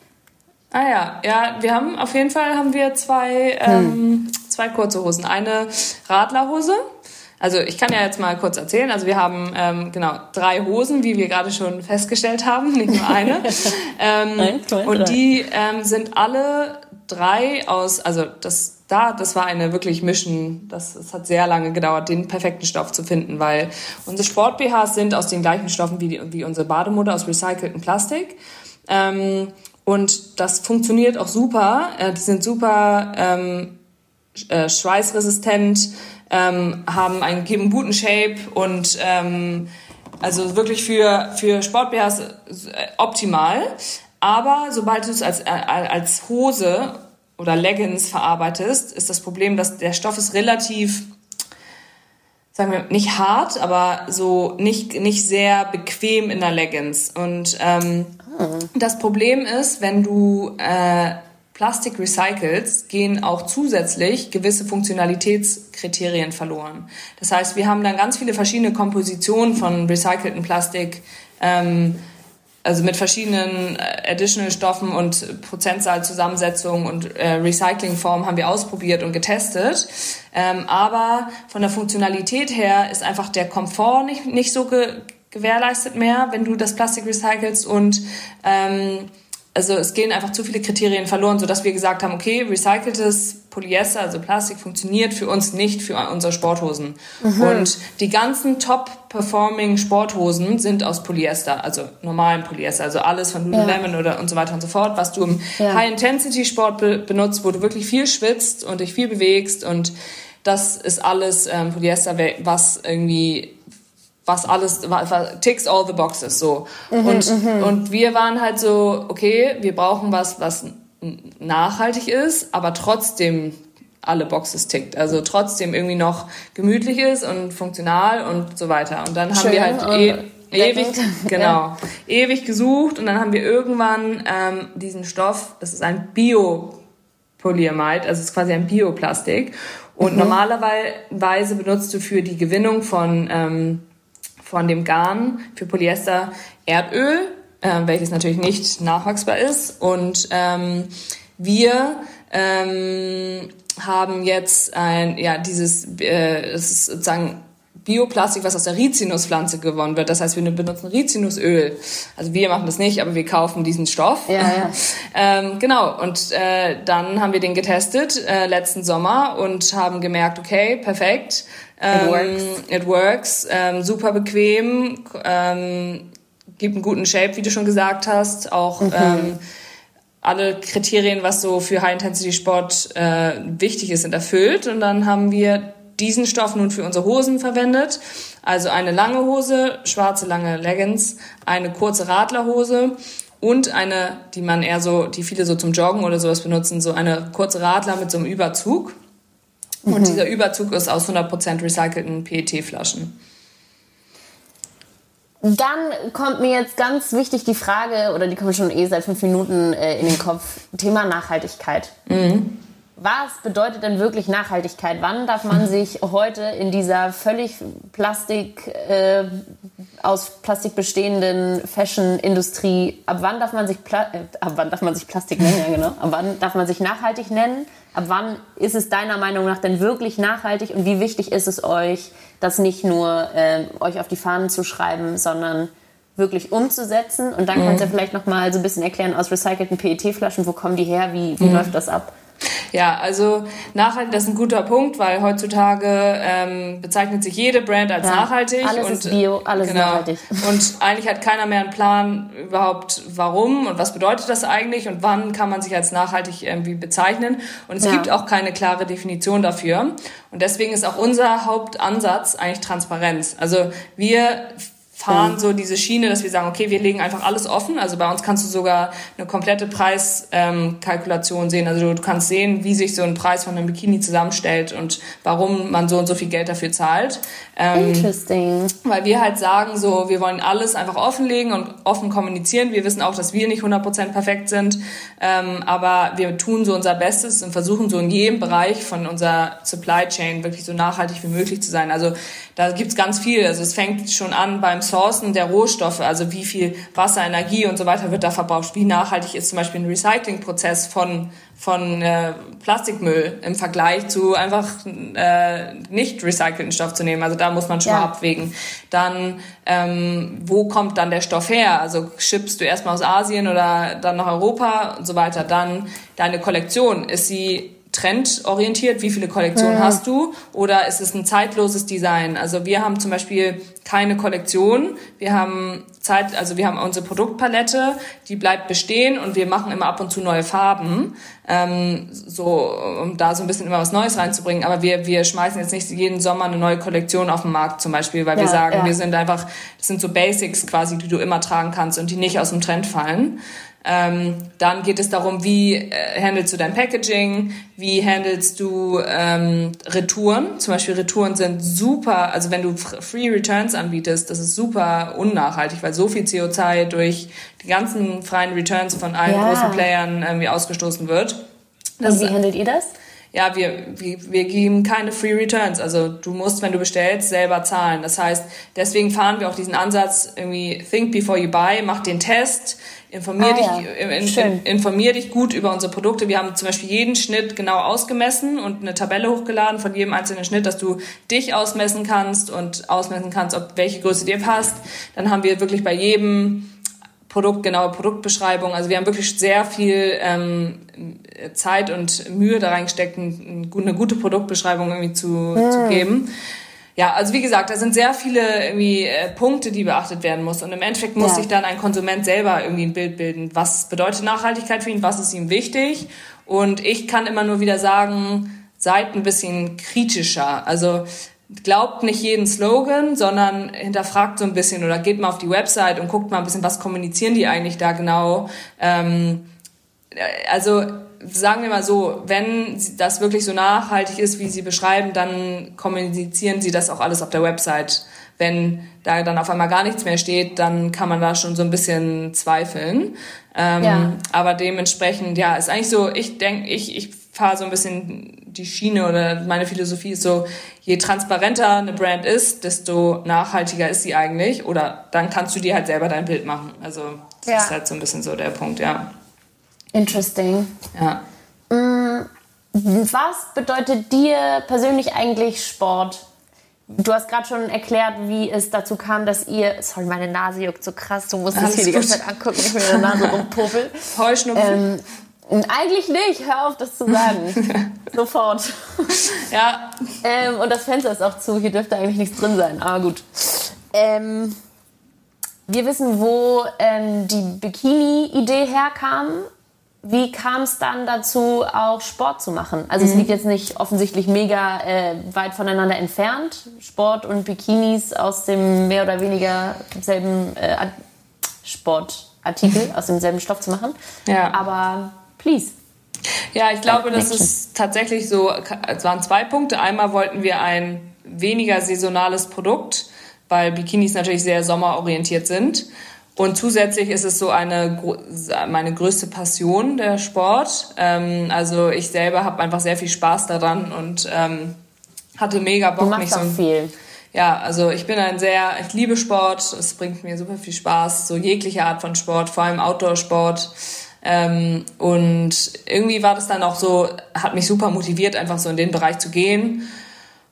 Ah ja, ja, wir haben auf jeden Fall haben wir zwei, ähm, hm. zwei kurze Hosen. Eine Radlerhose, Also ich kann ja jetzt mal kurz erzählen. Also wir haben ähm, genau drei Hosen, wie wir gerade schon festgestellt haben, nicht nur eine. ähm, Eins, zwei, und die ähm, sind alle drei aus, also das da, das war eine wirklich Mischen. Das, das hat sehr lange gedauert, den perfekten Stoff zu finden, weil unsere Sport-BHs sind aus den gleichen Stoffen wie, die, wie unsere Bademode aus recyceltem Plastik. Ähm, und das funktioniert auch super. Äh, die sind super ähm, äh, schweißresistent, ähm, haben einen, geben guten Shape und ähm, also wirklich für, für Sport-BHs äh, optimal. Aber sobald du es als, als Hose oder Leggings verarbeitest, ist das Problem, dass der Stoff ist relativ sagen wir, nicht hart, aber so nicht, nicht sehr bequem in der Leggings. Und ähm, oh. das Problem ist, wenn du äh, Plastik recycelst, gehen auch zusätzlich gewisse Funktionalitätskriterien verloren. Das heißt, wir haben dann ganz viele verschiedene Kompositionen von recyceltem Plastik. Ähm, also mit verschiedenen äh, additional Stoffen und Prozentzahlzusammensetzungen und äh, Recyclingformen haben wir ausprobiert und getestet. Ähm, aber von der Funktionalität her ist einfach der Komfort nicht, nicht so ge gewährleistet mehr, wenn du das Plastik recycelst und ähm, also es gehen einfach zu viele Kriterien verloren, sodass wir gesagt haben, okay, recyceltes Polyester, also Plastik, funktioniert für uns nicht für unsere Sporthosen. Mhm. Und die ganzen top-performing Sporthosen sind aus Polyester, also normalen Polyester, also alles von Lululemon ja. oder und so weiter und so fort, was du im ja. High-Intensity-Sport be benutzt, wo du wirklich viel schwitzt und dich viel bewegst und das ist alles ähm, Polyester, was irgendwie was alles, was, ticks all the boxes, so. Mhm, und, mhm. und wir waren halt so, okay, wir brauchen was, was nachhaltig ist, aber trotzdem alle Boxes tickt. Also trotzdem irgendwie noch gemütlich ist und funktional und so weiter. Und dann haben Schön wir halt e ewig, genau, ja. ewig gesucht und dann haben wir irgendwann ähm, diesen Stoff, das ist ein Bio-Polyamid, also es ist quasi ein Bioplastik. Und mhm. normalerweise benutzt du für die Gewinnung von ähm, von dem Garn für Polyester Erdöl, äh, welches natürlich nicht nachwachsbar ist. Und ähm, wir ähm, haben jetzt ein, ja, dieses, äh, es ist sozusagen Bioplastik, was aus der Rizinuspflanze gewonnen wird. Das heißt, wir benutzen Rizinusöl. Also wir machen das nicht, aber wir kaufen diesen Stoff. Ja, ja. ähm, genau. Und äh, dann haben wir den getestet äh, letzten Sommer und haben gemerkt, okay, perfekt. Ähm, it works. It works. Ähm, super bequem. Ähm, gibt einen guten Shape, wie du schon gesagt hast. Auch mhm. ähm, alle Kriterien, was so für High-Intensity-Sport äh, wichtig ist, sind erfüllt. Und dann haben wir diesen Stoff nun für unsere Hosen verwendet. Also eine lange Hose, schwarze lange Leggings, eine kurze Radlerhose und eine, die man eher so, die viele so zum Joggen oder sowas benutzen, so eine kurze Radler mit so einem Überzug. Mhm. Und dieser Überzug ist aus 100% recycelten PET-Flaschen. Dann kommt mir jetzt ganz wichtig die Frage, oder die kommt schon eh seit fünf Minuten äh, in den Kopf, Thema Nachhaltigkeit. Mhm was bedeutet denn wirklich Nachhaltigkeit? Wann darf man sich heute in dieser völlig Plastik, äh, aus Plastik bestehenden Fashion-Industrie, ab wann darf man sich, Pla äh, ab wann darf man sich Plastik nennen, ja genau, ab wann darf man sich nachhaltig nennen? Ab wann ist es deiner Meinung nach denn wirklich nachhaltig und wie wichtig ist es euch, das nicht nur äh, euch auf die Fahnen zu schreiben, sondern wirklich umzusetzen? Und dann mhm. kannst du vielleicht noch mal so ein bisschen erklären aus recycelten PET-Flaschen, wo kommen die her, wie, wie mhm. läuft das ab? Ja, also nachhaltig, das ist ein guter Punkt, weil heutzutage ähm, bezeichnet sich jede Brand als ja, nachhaltig. Alles und, ist Bio, alles genau, nachhaltig. Und eigentlich hat keiner mehr einen Plan überhaupt, warum und was bedeutet das eigentlich und wann kann man sich als nachhaltig irgendwie bezeichnen. Und es ja. gibt auch keine klare Definition dafür. Und deswegen ist auch unser Hauptansatz eigentlich Transparenz. Also wir fahren mhm. so diese Schiene, dass wir sagen, okay, wir legen einfach alles offen. Also bei uns kannst du sogar eine komplette Preiskalkulation ähm, sehen. Also du kannst sehen, wie sich so ein Preis von einem Bikini zusammenstellt und warum man so und so viel Geld dafür zahlt. Ähm, Interesting. Weil wir halt sagen, so, wir wollen alles einfach offenlegen und offen kommunizieren. Wir wissen auch, dass wir nicht 100% perfekt sind, ähm, aber wir tun so unser Bestes und versuchen so in jedem Bereich von unserer Supply Chain wirklich so nachhaltig wie möglich zu sein. Also da gibt's ganz viel. Also es fängt schon an beim Ressourcen der Rohstoffe, also wie viel Wasser, Energie und so weiter wird da verbraucht. Wie nachhaltig ist zum Beispiel ein Recyclingprozess von von äh, Plastikmüll im Vergleich zu einfach äh, nicht recycelten Stoff zu nehmen. Also da muss man schon ja. mal abwägen. Dann, ähm, wo kommt dann der Stoff her? Also schippst du erstmal aus Asien oder dann nach Europa und so weiter. Dann deine Kollektion, ist sie trendorientiert, wie viele Kollektionen ja. hast du oder ist es ein zeitloses Design? Also wir haben zum Beispiel keine Kollektion, wir haben Zeit, also wir haben unsere Produktpalette, die bleibt bestehen und wir machen immer ab und zu neue Farben, ähm, so um da so ein bisschen immer was Neues reinzubringen. Aber wir wir schmeißen jetzt nicht jeden Sommer eine neue Kollektion auf den Markt zum Beispiel, weil ja, wir sagen, ja. wir sind einfach, das sind so Basics quasi, die du immer tragen kannst und die nicht aus dem Trend fallen. Ähm, dann geht es darum, wie äh, handelst du dein Packaging, wie handelst du ähm, Retouren. Zum Beispiel Retouren sind super, also wenn du Free Returns anbietest, das ist super unnachhaltig, weil so viel CO2 durch die ganzen freien Returns von allen ja. großen Playern irgendwie ausgestoßen wird. Das Und wie handelt ihr das? Ja, wir, wir, wir geben keine Free Returns. Also du musst, wenn du bestellst, selber zahlen. Das heißt, deswegen fahren wir auch diesen Ansatz irgendwie Think before you buy, mach den Test, informier, ah, dich, ja. in, in, informier dich gut über unsere Produkte. Wir haben zum Beispiel jeden Schnitt genau ausgemessen und eine Tabelle hochgeladen von jedem einzelnen Schnitt, dass du dich ausmessen kannst und ausmessen kannst, ob welche Größe dir passt. Dann haben wir wirklich bei jedem Produkt, genaue Produktbeschreibung. Also wir haben wirklich sehr viel ähm, Zeit und Mühe da reingesteckt, eine gute Produktbeschreibung irgendwie zu, mhm. zu geben. Ja, also wie gesagt, da sind sehr viele irgendwie äh, Punkte, die beachtet werden muss. Und im Endeffekt muss ja. sich dann ein Konsument selber irgendwie ein Bild bilden. Was bedeutet Nachhaltigkeit für ihn? Was ist ihm wichtig? Und ich kann immer nur wieder sagen, seid ein bisschen kritischer. Also glaubt nicht jeden Slogan, sondern hinterfragt so ein bisschen oder geht mal auf die Website und guckt mal ein bisschen, was kommunizieren die eigentlich da genau. Ähm, also sagen wir mal so, wenn das wirklich so nachhaltig ist, wie Sie beschreiben, dann kommunizieren Sie das auch alles auf der Website. Wenn da dann auf einmal gar nichts mehr steht, dann kann man da schon so ein bisschen zweifeln. Ähm, ja. Aber dementsprechend, ja, ist eigentlich so, ich denke, ich, ich fahre so ein bisschen die Schiene oder meine Philosophie ist so, je transparenter eine Brand ist, desto nachhaltiger ist sie eigentlich. Oder dann kannst du dir halt selber dein Bild machen. Also das ja. ist halt so ein bisschen so der Punkt, ja. Interesting. Ja. Mm, was bedeutet dir persönlich eigentlich Sport? Du hast gerade schon erklärt, wie es dazu kam, dass ihr. Sorry, meine Nase juckt so krass. Du musst es hier die ganze Zeit angucken, ich mir der Nase rumpopel. Heuschnupfen. Ähm, eigentlich nicht, hör auf, das zu sagen. Sofort. Ja. Ähm, und das Fenster ist auch zu, hier dürfte eigentlich nichts drin sein, aber gut. Ähm, wir wissen, wo ähm, die Bikini-Idee herkam. Wie kam es dann dazu, auch Sport zu machen? Also mhm. es liegt jetzt nicht offensichtlich mega äh, weit voneinander entfernt, Sport und Bikinis aus dem mehr oder weniger selben äh, Sportartikel, aus demselben Stoff zu machen. Ja. Aber Please. Ja, ich glaube, das ist tatsächlich so, es waren zwei Punkte. Einmal wollten wir ein weniger saisonales Produkt, weil Bikinis natürlich sehr sommerorientiert sind. Und zusätzlich ist es so eine meine größte Passion der Sport. Ähm, also ich selber habe einfach sehr viel Spaß daran und ähm, hatte mega Bock, du machst mich so. Viel. Ja, also ich bin ein sehr, ich liebe Sport. Es bringt mir super viel Spaß, so jegliche Art von Sport, vor allem Outdoor-Sport. Ähm, und irgendwie war das dann auch so, hat mich super motiviert, einfach so in den Bereich zu gehen.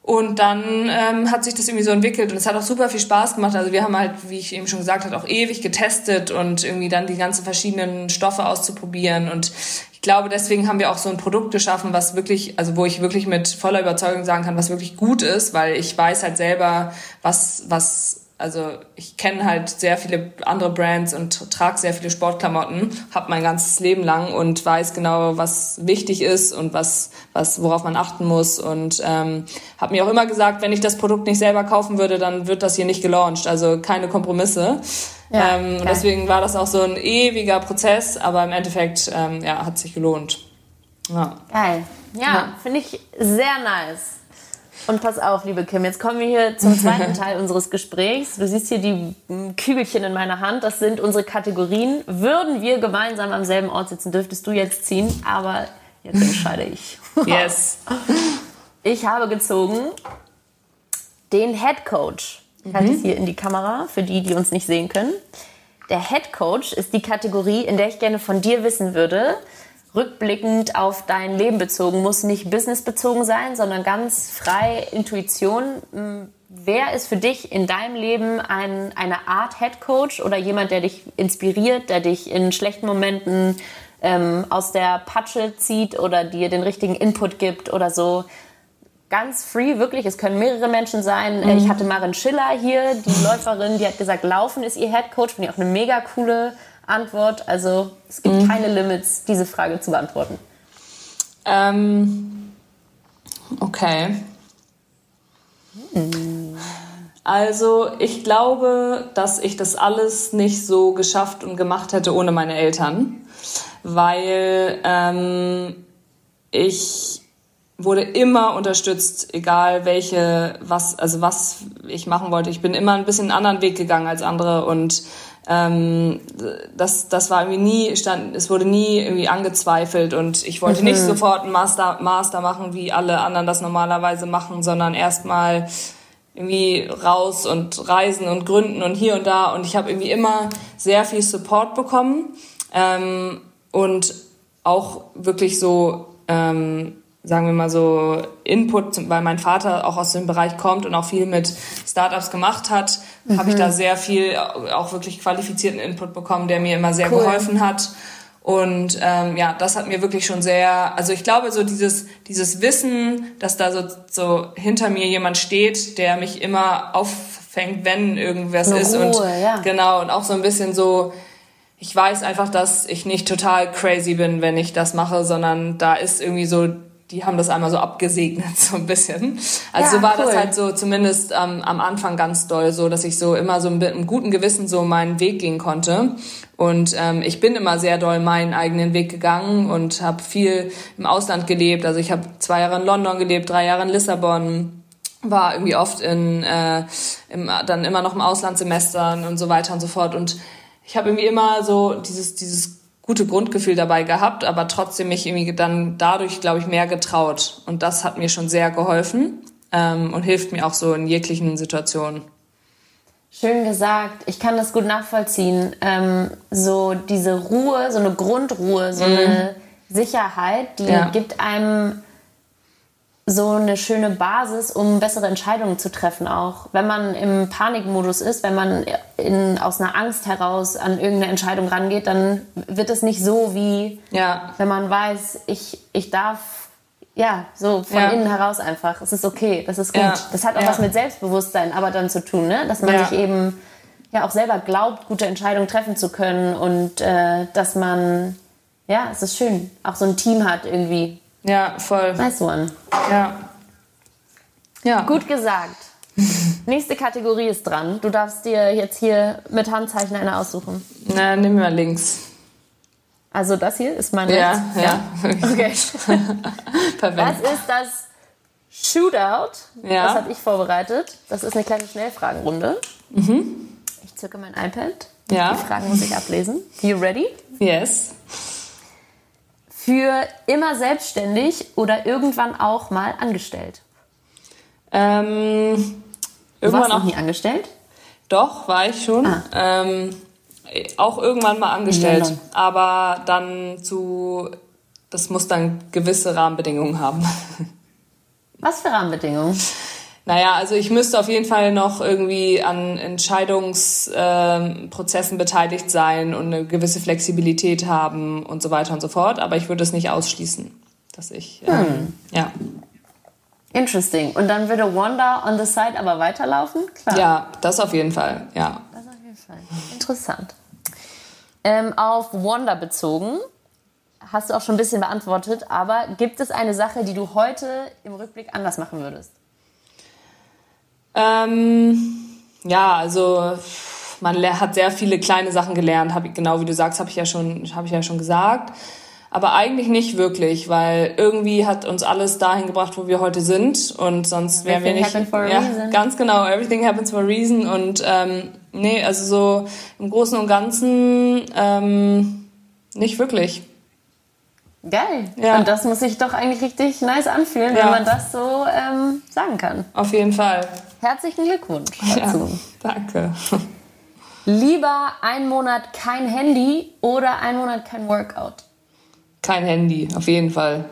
Und dann ähm, hat sich das irgendwie so entwickelt und es hat auch super viel Spaß gemacht. Also wir haben halt, wie ich eben schon gesagt habe, auch ewig getestet und irgendwie dann die ganzen verschiedenen Stoffe auszuprobieren. Und ich glaube, deswegen haben wir auch so ein Produkt geschaffen, was wirklich, also wo ich wirklich mit voller Überzeugung sagen kann, was wirklich gut ist, weil ich weiß halt selber, was, was also ich kenne halt sehr viele andere Brands und trage sehr viele Sportklamotten, habe mein ganzes Leben lang und weiß genau, was wichtig ist und was, was worauf man achten muss und ähm, habe mir auch immer gesagt, wenn ich das Produkt nicht selber kaufen würde, dann wird das hier nicht gelauncht, also keine Kompromisse. Ja, ähm, und deswegen war das auch so ein ewiger Prozess, aber im Endeffekt ähm, ja, hat sich gelohnt. Ja. Geil. Ja, ja. finde ich sehr nice. Und pass auf, liebe Kim, jetzt kommen wir hier zum zweiten Teil unseres Gesprächs. Du siehst hier die Kügelchen in meiner Hand. Das sind unsere Kategorien. Würden wir gemeinsam am selben Ort sitzen, dürftest du jetzt ziehen. Aber jetzt entscheide ich. Yes. Ich habe gezogen den Head Coach. Ich halte es hier in die Kamera für die, die uns nicht sehen können. Der Head Coach ist die Kategorie, in der ich gerne von dir wissen würde, rückblickend auf dein Leben bezogen, muss nicht businessbezogen sein, sondern ganz frei Intuition. Hm, wer ist für dich in deinem Leben ein, eine Art Head Coach oder jemand, der dich inspiriert, der dich in schlechten Momenten ähm, aus der Patsche zieht oder dir den richtigen Input gibt oder so? ganz free, wirklich. Es können mehrere Menschen sein. Mhm. Ich hatte Marin Schiller hier, die Läuferin, die hat gesagt, Laufen ist ihr Head Coach. Finde ich auch eine mega coole Antwort. Also es gibt mhm. keine Limits, diese Frage zu beantworten. Ähm, okay. Mhm. Also ich glaube, dass ich das alles nicht so geschafft und gemacht hätte ohne meine Eltern, weil ähm, ich wurde immer unterstützt, egal welche, was, also was ich machen wollte. Ich bin immer ein bisschen einen anderen Weg gegangen als andere und ähm, das, das war irgendwie nie, stand, es wurde nie irgendwie angezweifelt und ich wollte mhm. nicht sofort einen Master, Master machen, wie alle anderen das normalerweise machen, sondern erstmal irgendwie raus und reisen und gründen und hier und da und ich habe irgendwie immer sehr viel Support bekommen ähm, und auch wirklich so ähm, sagen wir mal so, Input, weil mein Vater auch aus dem Bereich kommt und auch viel mit Startups gemacht hat, mhm. habe ich da sehr viel auch wirklich qualifizierten Input bekommen, der mir immer sehr cool. geholfen hat. Und ähm, ja, das hat mir wirklich schon sehr, also ich glaube, so dieses, dieses Wissen, dass da so, so hinter mir jemand steht, der mich immer auffängt, wenn irgendwas Eine ist. Ruhe, und ja. genau, und auch so ein bisschen so, ich weiß einfach, dass ich nicht total crazy bin, wenn ich das mache, sondern da ist irgendwie so die haben das einmal so abgesegnet, so ein bisschen. Also ja, so war cool. das halt so zumindest ähm, am Anfang ganz doll so, dass ich so immer so mit einem guten Gewissen so meinen Weg gehen konnte. Und ähm, ich bin immer sehr doll meinen eigenen Weg gegangen und habe viel im Ausland gelebt. Also ich habe zwei Jahre in London gelebt, drei Jahre in Lissabon war irgendwie oft in äh, im, dann immer noch im Auslandssemestern und so weiter und so fort und ich habe irgendwie immer so dieses dieses gute Grundgefühl dabei gehabt, aber trotzdem mich irgendwie dann dadurch, glaube ich, mehr getraut. Und das hat mir schon sehr geholfen ähm, und hilft mir auch so in jeglichen Situationen. Schön gesagt. Ich kann das gut nachvollziehen. Ähm, so diese Ruhe, so eine Grundruhe, so mhm. eine Sicherheit, die ja. gibt einem so eine schöne Basis, um bessere Entscheidungen zu treffen auch. Wenn man im Panikmodus ist, wenn man in, aus einer Angst heraus an irgendeine Entscheidung rangeht, dann wird es nicht so wie, ja. wenn man weiß, ich, ich darf, ja, so von ja. innen heraus einfach. Es ist okay, das ist gut. Ja. Das hat auch was mit Selbstbewusstsein aber dann zu tun, ne? dass man sich eben ja auch selber glaubt, gute Entscheidungen treffen zu können und äh, dass man, ja, es ist schön, auch so ein Team hat irgendwie, ja, voll. Nice one. Ja. Ja. Gut gesagt. Nächste Kategorie ist dran. Du darfst dir jetzt hier mit Handzeichen eine aussuchen. Na, nimm mal links. Also das hier ist mein Ja, ja. ja. Okay. Perfekt. Das ist das Shootout. Ja. Das habe ich vorbereitet. Das ist eine kleine Schnellfragenrunde. Mhm. Ich zücke mein iPad. Ja. Die Fragen muss ich ablesen. You ready? Yes für immer selbstständig oder irgendwann auch mal angestellt? Ähm, du warst noch nie angestellt? Doch, war ich schon. Ah. Ähm, auch irgendwann mal angestellt, aber dann zu, das muss dann gewisse Rahmenbedingungen haben. Was für Rahmenbedingungen? Naja, also ich müsste auf jeden Fall noch irgendwie an Entscheidungsprozessen ähm, beteiligt sein und eine gewisse Flexibilität haben und so weiter und so fort. Aber ich würde es nicht ausschließen, dass ich, ähm, hm. ja. Interesting. Und dann würde Wanda on the side aber weiterlaufen? Klar. Ja, das auf jeden Fall, ja. Das auf jeden Fall. Interessant. Ähm, auf Wanda bezogen, hast du auch schon ein bisschen beantwortet, aber gibt es eine Sache, die du heute im Rückblick anders machen würdest? Ähm, ja, also man hat sehr viele kleine Sachen gelernt, hab, genau wie du sagst, habe ich ja schon, habe ich ja schon gesagt. Aber eigentlich nicht wirklich, weil irgendwie hat uns alles dahin gebracht, wo wir heute sind und sonst wären wir nicht. For a ja, reason. ganz genau. Everything happens for a reason und ähm, nee, also so im Großen und Ganzen ähm, nicht wirklich. Geil. Ja. Und das muss sich doch eigentlich richtig nice anfühlen, ja. wenn man das so ähm, sagen kann. Auf jeden Fall. Herzlichen Glückwunsch dazu. Ja, danke. Lieber ein Monat kein Handy oder ein Monat kein Workout? Kein Handy, auf jeden Fall.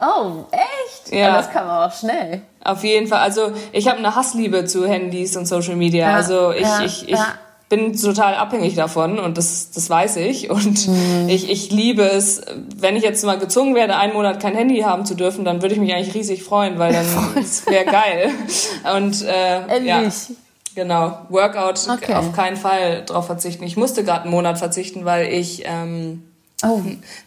Oh, echt? Ja. das kann man auch schnell. Auf jeden Fall. Also ich habe eine Hassliebe zu Handys und Social Media. Ja, also ich, ja, ich, ich, ja bin total abhängig davon und das, das weiß ich. Und mhm. ich, ich liebe es, wenn ich jetzt mal gezwungen werde, einen Monat kein Handy haben zu dürfen, dann würde ich mich eigentlich riesig freuen, weil dann wäre geil. Und äh, ja, genau. Workout okay. auf keinen Fall drauf verzichten. Ich musste gerade einen Monat verzichten, weil ich ähm, oh.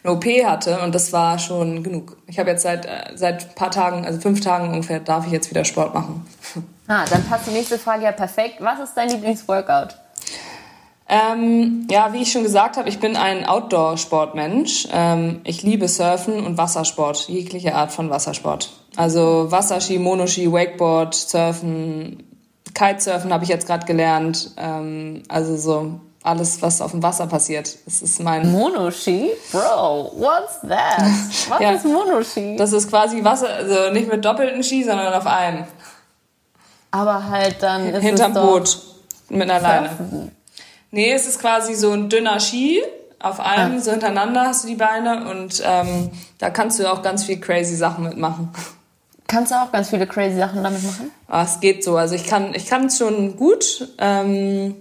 eine OP hatte und das war schon genug. Ich habe jetzt seit äh, seit paar Tagen, also fünf Tagen ungefähr, darf ich jetzt wieder Sport machen. Ah, dann passt die nächste Frage ja perfekt. Was ist dein Lieblingsworkout? Ähm, ja, wie ich schon gesagt habe, ich bin ein Outdoor-Sportmensch. Ähm, ich liebe Surfen und Wassersport, jegliche Art von Wassersport. Also Wasserski, Monoski, Wakeboard, Surfen, Kitesurfen habe ich jetzt gerade gelernt. Ähm, also so alles, was auf dem Wasser passiert. Das ist mein Monoski, Bro, what's that? Was ja, ist Monoski? Das ist quasi Wasser, also nicht mit doppelten Ski, sondern auf einem. Aber halt dann ist hinterm es Boot mit einer Leine. Nee, es ist quasi so ein dünner Ski. Auf einem, ah. so hintereinander hast du die Beine und ähm, da kannst du auch ganz viel crazy Sachen mitmachen. Kannst du auch ganz viele crazy Sachen damit machen? Ah, es geht so. Also ich kann ich kann es schon gut. Ähm,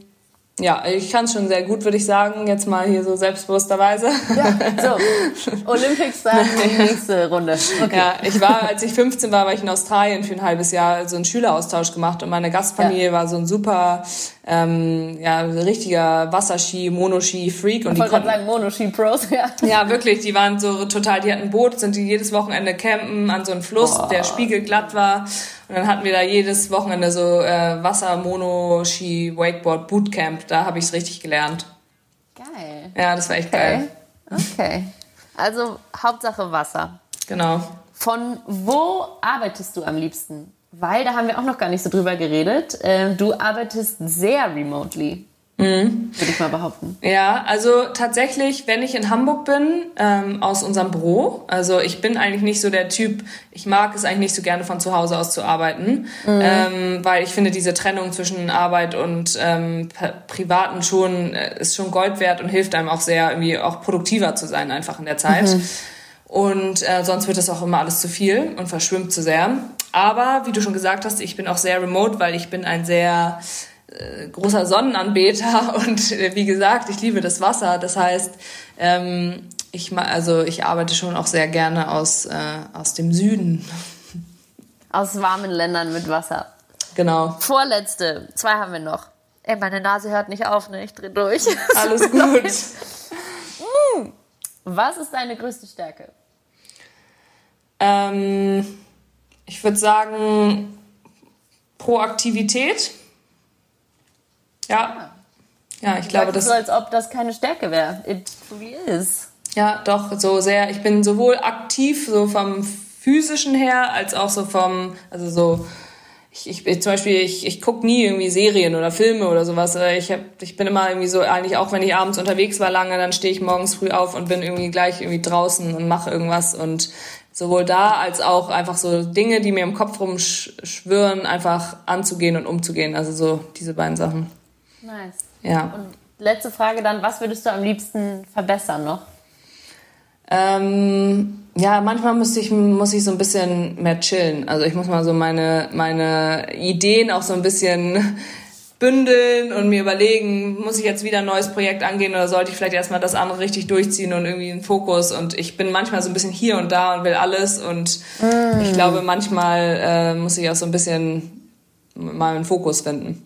ja, ich kann es schon sehr gut, würde ich sagen, jetzt mal hier so selbstbewussterweise. Ja, so. Olympics dann die nächste Runde. Okay. Ja, ich war, als ich 15 war, war ich in Australien für ein halbes Jahr so einen Schüleraustausch gemacht und meine Gastfamilie ja. war so ein super, ähm, ja, richtiger Wasserski, Monoski-Freak. Und ich wollte gerade sagen, Monoski-Pros, ja. Ja, wirklich, die waren so total, die hatten ein Boot, sind die jedes Wochenende campen an so einem Fluss, oh. der spiegelglatt war. Und dann hatten wir da jedes Wochenende so äh, Wasser, Mono, Ski, Wakeboard, Bootcamp. Da habe ich es richtig gelernt. Geil. Ja, das war echt okay. geil. Okay. Also Hauptsache Wasser. Genau. Von wo arbeitest du am liebsten? Weil da haben wir auch noch gar nicht so drüber geredet. Ähm, du arbeitest sehr remotely. Mhm. Würde ich mal behaupten. Ja, also tatsächlich, wenn ich in Hamburg bin, ähm, aus unserem Büro, also ich bin eigentlich nicht so der Typ, ich mag es eigentlich nicht so gerne von zu Hause aus zu arbeiten, mhm. ähm, weil ich finde diese Trennung zwischen Arbeit und ähm, Privaten schon, äh, ist schon Gold wert und hilft einem auch sehr, irgendwie auch produktiver zu sein einfach in der Zeit. Mhm. Und äh, sonst wird das auch immer alles zu viel und verschwimmt zu sehr. Aber wie du schon gesagt hast, ich bin auch sehr remote, weil ich bin ein sehr äh, großer Sonnenanbeter und äh, wie gesagt, ich liebe das Wasser. Das heißt, ähm, ich, also ich arbeite schon auch sehr gerne aus, äh, aus dem Süden. Aus warmen Ländern mit Wasser. Genau. Vorletzte, zwei haben wir noch. Ey, meine Nase hört nicht auf, ne? Ich dreh durch. Alles gut. Mm. Was ist deine größte Stärke? Ähm, ich würde sagen Proaktivität. Ja. Ja, ich glaube, das. so, als ob das keine Stärke wäre. It really is. Ja, doch, so sehr. Ich bin sowohl aktiv, so vom physischen her, als auch so vom, also so, ich, ich zum Beispiel, ich, ich gucke nie irgendwie Serien oder Filme oder sowas. Ich, hab, ich bin immer irgendwie so, eigentlich auch wenn ich abends unterwegs war lange, dann stehe ich morgens früh auf und bin irgendwie gleich irgendwie draußen und mache irgendwas und sowohl da als auch einfach so Dinge, die mir im Kopf rumschwirren, einfach anzugehen und umzugehen. Also so diese beiden Sachen. Nice. Ja. Und letzte Frage dann, was würdest du am liebsten verbessern noch? Ähm, ja, manchmal muss ich, muss ich so ein bisschen mehr chillen. Also ich muss mal so meine, meine Ideen auch so ein bisschen bündeln und mir überlegen, muss ich jetzt wieder ein neues Projekt angehen oder sollte ich vielleicht erstmal das andere richtig durchziehen und irgendwie einen Fokus und ich bin manchmal so ein bisschen hier und da und will alles und mm. ich glaube manchmal äh, muss ich auch so ein bisschen mal einen Fokus finden.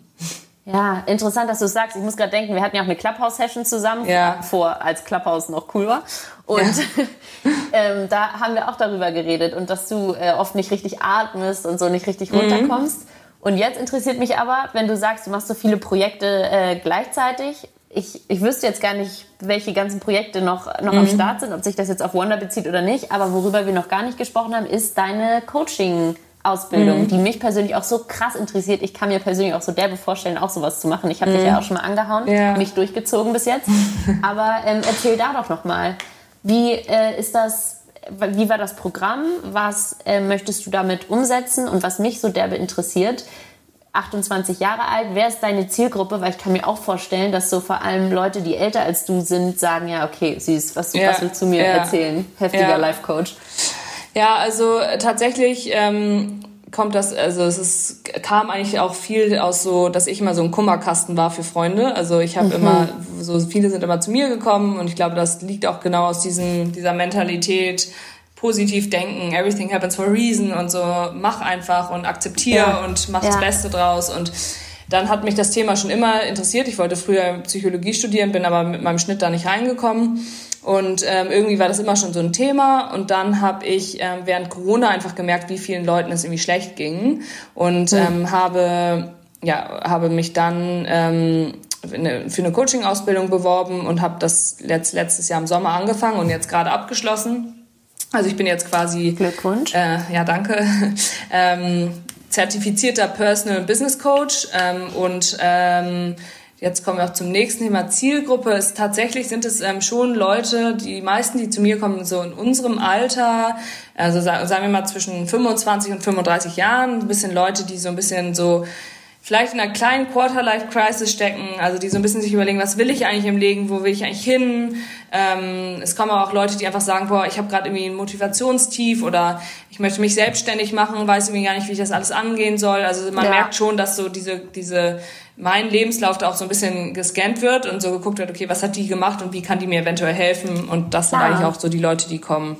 Ja, interessant, dass du es sagst. Ich muss gerade denken, wir hatten ja auch eine Clubhouse-Session zusammen, ja. vor, als Clubhouse noch cool war. Und ja. ähm, da haben wir auch darüber geredet und dass du äh, oft nicht richtig atmest und so nicht richtig runterkommst. Mhm. Und jetzt interessiert mich aber, wenn du sagst, du machst so viele Projekte äh, gleichzeitig. Ich, ich wüsste jetzt gar nicht, welche ganzen Projekte noch, noch mhm. am Start sind, ob sich das jetzt auf Wonder bezieht oder nicht. Aber worüber wir noch gar nicht gesprochen haben, ist deine Coaching- Ausbildung, mhm. die mich persönlich auch so krass interessiert. Ich kann mir persönlich auch so derbe vorstellen, auch sowas zu machen. Ich habe mhm. dich ja auch schon mal angehauen, ja. mich durchgezogen bis jetzt. Aber ähm, erzähl da doch noch mal. Wie äh, ist das? Wie war das Programm? Was äh, möchtest du damit umsetzen? Und was mich so derbe interessiert, 28 Jahre alt, wer ist deine Zielgruppe? Weil ich kann mir auch vorstellen, dass so vor allem Leute, die älter als du sind, sagen ja, okay, süß, was, ja, was willst du mir ja, erzählen? Heftiger. Life Coach. Ja, also tatsächlich ähm, kommt das, also es ist, kam eigentlich auch viel aus so, dass ich immer so ein Kummerkasten war für Freunde. Also ich habe mhm. immer, so viele sind immer zu mir gekommen und ich glaube, das liegt auch genau aus diesem, dieser Mentalität, positiv denken, everything happens for a reason und so, mach einfach und akzeptiere ja. und mach ja. das Beste draus und dann hat mich das Thema schon immer interessiert. Ich wollte früher Psychologie studieren, bin aber mit meinem Schnitt da nicht reingekommen. Und ähm, irgendwie war das immer schon so ein Thema. Und dann habe ich ähm, während Corona einfach gemerkt, wie vielen Leuten es irgendwie schlecht ging. Und ähm, habe, ja, habe mich dann ähm, für eine Coaching-Ausbildung beworben und habe das letzt, letztes Jahr im Sommer angefangen und jetzt gerade abgeschlossen. Also ich bin jetzt quasi Glückwunsch. Äh, ja, danke. ähm, zertifizierter Personal Business Coach ähm, und ähm, Jetzt kommen wir auch zum nächsten Thema. Zielgruppe ist tatsächlich sind es ähm, schon Leute, die meisten, die zu mir kommen, so in unserem Alter, also sagen, wir mal zwischen 25 und 35 Jahren, ein bisschen Leute, die so ein bisschen so vielleicht in einer kleinen Quarter-Life-Crisis stecken, also die so ein bisschen sich überlegen, was will ich eigentlich im Leben, wo will ich eigentlich hin. Ähm, es kommen aber auch Leute, die einfach sagen, boah, ich habe gerade irgendwie ein Motivationstief oder ich möchte mich selbstständig machen, weiß irgendwie gar nicht, wie ich das alles angehen soll. Also man ja. merkt schon, dass so diese, diese mein Lebenslauf da auch so ein bisschen gescannt wird und so geguckt wird, okay, was hat die gemacht und wie kann die mir eventuell helfen? Und das sind ja. eigentlich auch so die Leute, die kommen.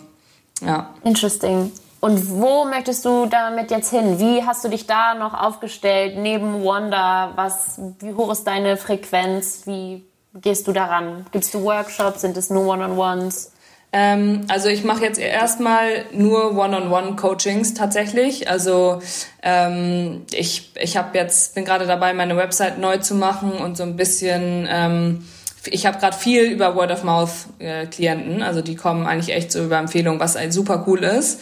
Ja. Interesting. Und wo möchtest du damit jetzt hin? Wie hast du dich da noch aufgestellt neben Wanda? Was, wie hoch ist deine Frequenz? Wie gehst du daran? Gibst du Workshops? Sind es nur One-on-Ones? Ähm, also ich mache jetzt erstmal nur One-on-One-Coachings tatsächlich. Also ähm, ich, ich habe jetzt bin gerade dabei, meine Website neu zu machen und so ein bisschen ähm, ich habe gerade viel über Word of Mouth äh, Klienten, also die kommen eigentlich echt so über Empfehlungen, was ein super cool ist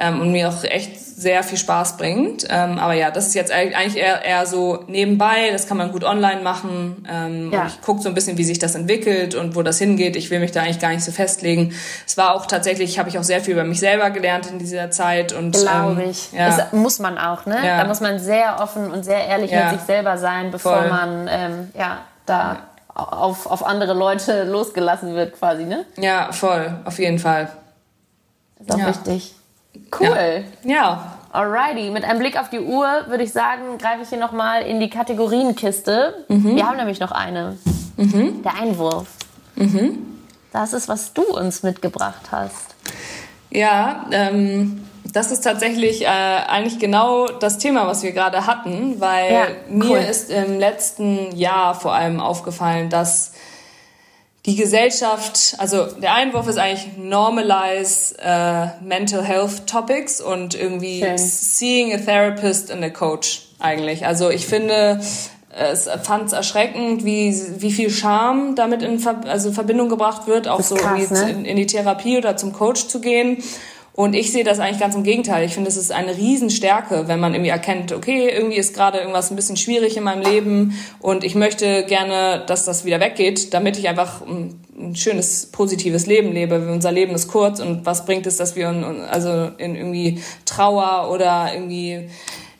ähm, und mir auch echt sehr viel Spaß bringt. Ähm, aber ja, das ist jetzt eigentlich eher, eher so nebenbei, das kann man gut online machen. Ähm, ja. ich gucke so ein bisschen, wie sich das entwickelt und wo das hingeht. Ich will mich da eigentlich gar nicht so festlegen. Es war auch tatsächlich, habe ich auch sehr viel über mich selber gelernt in dieser Zeit. und Glaube ähm, ich. Ja. Das muss man auch, ne? Ja. Da muss man sehr offen und sehr ehrlich mit sich selber sein, bevor Voll. man ähm, ja da auf, auf andere Leute losgelassen wird, quasi, ne? Ja, voll, auf jeden Fall. Ist auch ja. wichtig. Cool. Ja. ja. Alrighty, mit einem Blick auf die Uhr würde ich sagen, greife ich hier nochmal in die Kategorienkiste. Mhm. Wir haben nämlich noch eine. Mhm. Der Einwurf. Mhm. Das ist, was du uns mitgebracht hast. Ja, ähm, das ist tatsächlich äh, eigentlich genau das Thema, was wir gerade hatten, weil ja, cool. mir ist im letzten Jahr vor allem aufgefallen, dass die Gesellschaft, also der Einwurf ist eigentlich normalize uh, mental health topics und irgendwie Schön. seeing a therapist and a coach eigentlich. Also ich finde, es fand es erschreckend, wie, wie viel Scham damit in Ver also Verbindung gebracht wird, auch so krass, ne? in, in die Therapie oder zum Coach zu gehen. Und ich sehe das eigentlich ganz im Gegenteil. Ich finde, es ist eine Riesenstärke, wenn man irgendwie erkennt, okay, irgendwie ist gerade irgendwas ein bisschen schwierig in meinem Leben und ich möchte gerne, dass das wieder weggeht, damit ich einfach ein schönes, positives Leben lebe. Unser Leben ist kurz und was bringt es, dass wir in, also in irgendwie Trauer oder irgendwie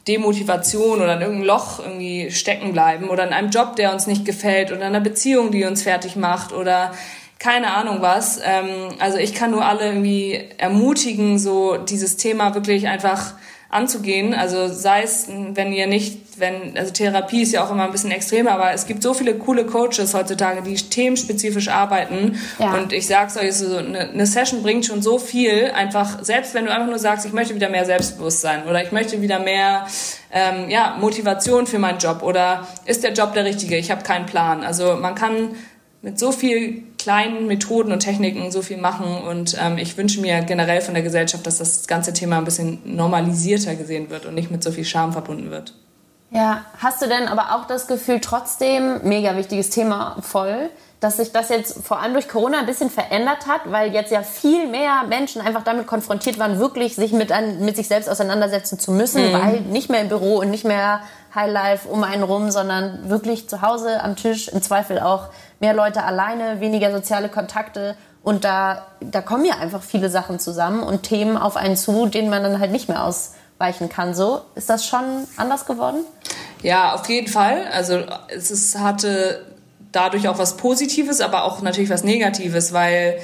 Demotivation oder in irgendeinem Loch irgendwie stecken bleiben oder in einem Job, der uns nicht gefällt oder in einer Beziehung, die uns fertig macht oder keine Ahnung was. Ähm, also ich kann nur alle irgendwie ermutigen, so dieses Thema wirklich einfach anzugehen. Also sei es, wenn ihr nicht, wenn, also Therapie ist ja auch immer ein bisschen extremer, aber es gibt so viele coole Coaches heutzutage, die themenspezifisch arbeiten. Ja. Und ich sag's euch, so eine, eine Session bringt schon so viel. Einfach, selbst wenn du einfach nur sagst, ich möchte wieder mehr Selbstbewusstsein oder ich möchte wieder mehr ähm, ja, Motivation für meinen Job oder ist der Job der richtige? Ich habe keinen Plan. Also man kann mit so viel kleinen Methoden und Techniken so viel machen. Und ähm, ich wünsche mir generell von der Gesellschaft, dass das ganze Thema ein bisschen normalisierter gesehen wird und nicht mit so viel Scham verbunden wird. Ja, hast du denn aber auch das Gefühl, trotzdem, mega wichtiges Thema, voll, dass sich das jetzt vor allem durch Corona ein bisschen verändert hat, weil jetzt ja viel mehr Menschen einfach damit konfrontiert waren, wirklich sich mit, an, mit sich selbst auseinandersetzen zu müssen, mhm. weil nicht mehr im Büro und nicht mehr Highlife um einen rum, sondern wirklich zu Hause am Tisch, im Zweifel auch mehr Leute alleine, weniger soziale Kontakte Und da, da kommen ja einfach viele Sachen zusammen und Themen auf einen zu, denen man dann halt nicht mehr ausweichen kann. So, ist das schon anders geworden? Ja, auf jeden Fall. Also es ist, hatte dadurch auch was Positives, aber auch natürlich was Negatives, weil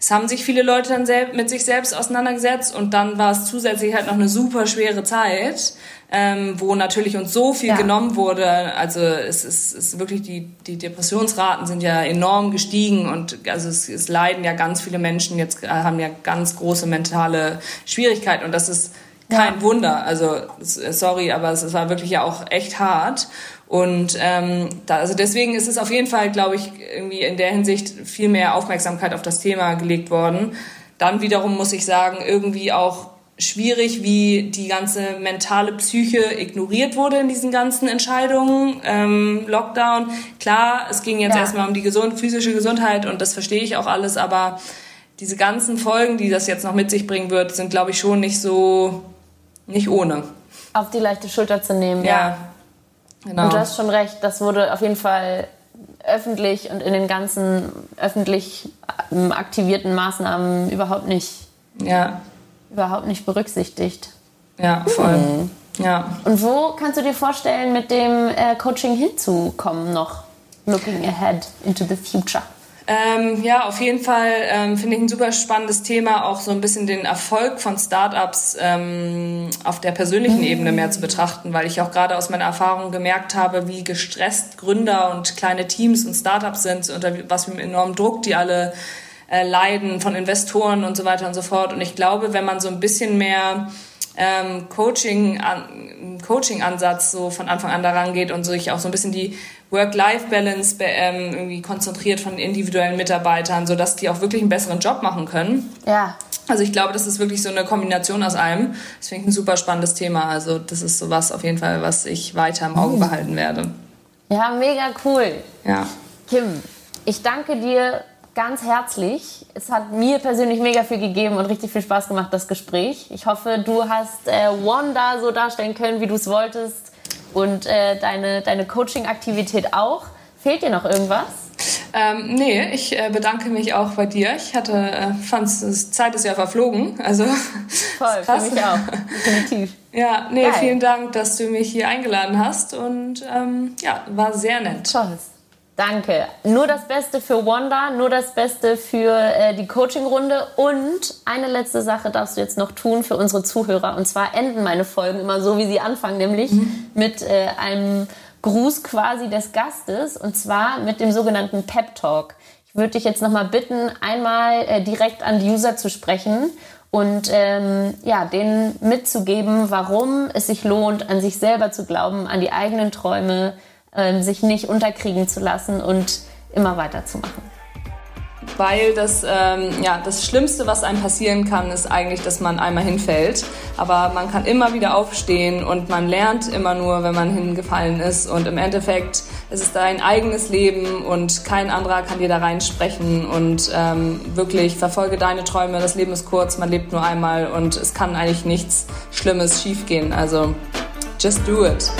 es haben sich viele Leute dann mit sich selbst auseinandergesetzt und dann war es zusätzlich halt noch eine super schwere Zeit, ähm, wo natürlich uns so viel ja. genommen wurde. Also es ist, es ist wirklich die, die Depressionsraten sind ja enorm gestiegen und also es, es leiden ja ganz viele Menschen jetzt äh, haben ja ganz große mentale Schwierigkeiten und das ist kein ja. Wunder. Also sorry, aber es war wirklich ja auch echt hart. Und ähm, da, also deswegen ist es auf jeden Fall, glaube ich, irgendwie in der Hinsicht viel mehr Aufmerksamkeit auf das Thema gelegt worden. Dann wiederum muss ich sagen, irgendwie auch schwierig, wie die ganze mentale Psyche ignoriert wurde in diesen ganzen Entscheidungen. Ähm, Lockdown, klar, es ging jetzt ja. erstmal um die gesund, physische Gesundheit und das verstehe ich auch alles, aber diese ganzen Folgen, die das jetzt noch mit sich bringen wird, sind, glaube ich, schon nicht so, nicht ohne. Auf die leichte Schulter zu nehmen, ja. ja. Genau. Und du hast schon recht, das wurde auf jeden Fall öffentlich und in den ganzen öffentlich ähm, aktivierten Maßnahmen überhaupt nicht, ja. überhaupt nicht berücksichtigt. Ja, voll. Mhm. Ja. Und wo kannst du dir vorstellen, mit dem äh, Coaching hinzukommen noch? Looking ahead into the future. Ähm, ja, auf jeden Fall ähm, finde ich ein super spannendes Thema, auch so ein bisschen den Erfolg von Startups ähm, auf der persönlichen Ebene mehr zu betrachten, weil ich auch gerade aus meiner Erfahrung gemerkt habe, wie gestresst Gründer und kleine Teams und Startups sind, unter was für einem enormen Druck die alle äh, leiden von Investoren und so weiter und so fort. Und ich glaube, wenn man so ein bisschen mehr ähm, Coaching, an, Coaching-Ansatz so von Anfang an daran geht und sich auch so ein bisschen die Work-Life-Balance ähm, irgendwie konzentriert von individuellen Mitarbeitern, sodass die auch wirklich einen besseren Job machen können. Ja. Also ich glaube, das ist wirklich so eine Kombination aus allem. Das finde ich ein super spannendes Thema. Also das ist sowas auf jeden Fall, was ich weiter im Auge behalten werde. Ja, mega cool. Ja. Kim, ich danke dir ganz herzlich. Es hat mir persönlich mega viel gegeben und richtig viel Spaß gemacht, das Gespräch. Ich hoffe, du hast äh, Wanda so darstellen können, wie du es wolltest und äh, deine, deine Coaching-Aktivität auch. Fehlt dir noch irgendwas? Ähm, nee, ich äh, bedanke mich auch bei dir. Ich hatte, äh, fand Zeit ist ja verflogen. Also voll, für mich auch, definitiv. Ja, nee, Geil. vielen Dank, dass du mich hier eingeladen hast und ähm, ja, war sehr nett. Toll. Danke. Nur das Beste für Wanda, nur das Beste für äh, die Coaching-Runde. Und eine letzte Sache darfst du jetzt noch tun für unsere Zuhörer. Und zwar enden meine Folgen immer so, wie sie anfangen, nämlich mhm. mit äh, einem Gruß quasi des Gastes. Und zwar mit dem sogenannten Pep Talk. Ich würde dich jetzt nochmal bitten, einmal äh, direkt an die User zu sprechen und ähm, ja, denen mitzugeben, warum es sich lohnt, an sich selber zu glauben, an die eigenen Träume, sich nicht unterkriegen zu lassen und immer weiterzumachen. Weil das, ähm, ja, das Schlimmste, was einem passieren kann, ist eigentlich, dass man einmal hinfällt. Aber man kann immer wieder aufstehen und man lernt immer nur, wenn man hingefallen ist. Und im Endeffekt ist es dein eigenes Leben und kein anderer kann dir da reinsprechen. Und ähm, wirklich verfolge deine Träume. Das Leben ist kurz, man lebt nur einmal und es kann eigentlich nichts Schlimmes schiefgehen. Also just do it.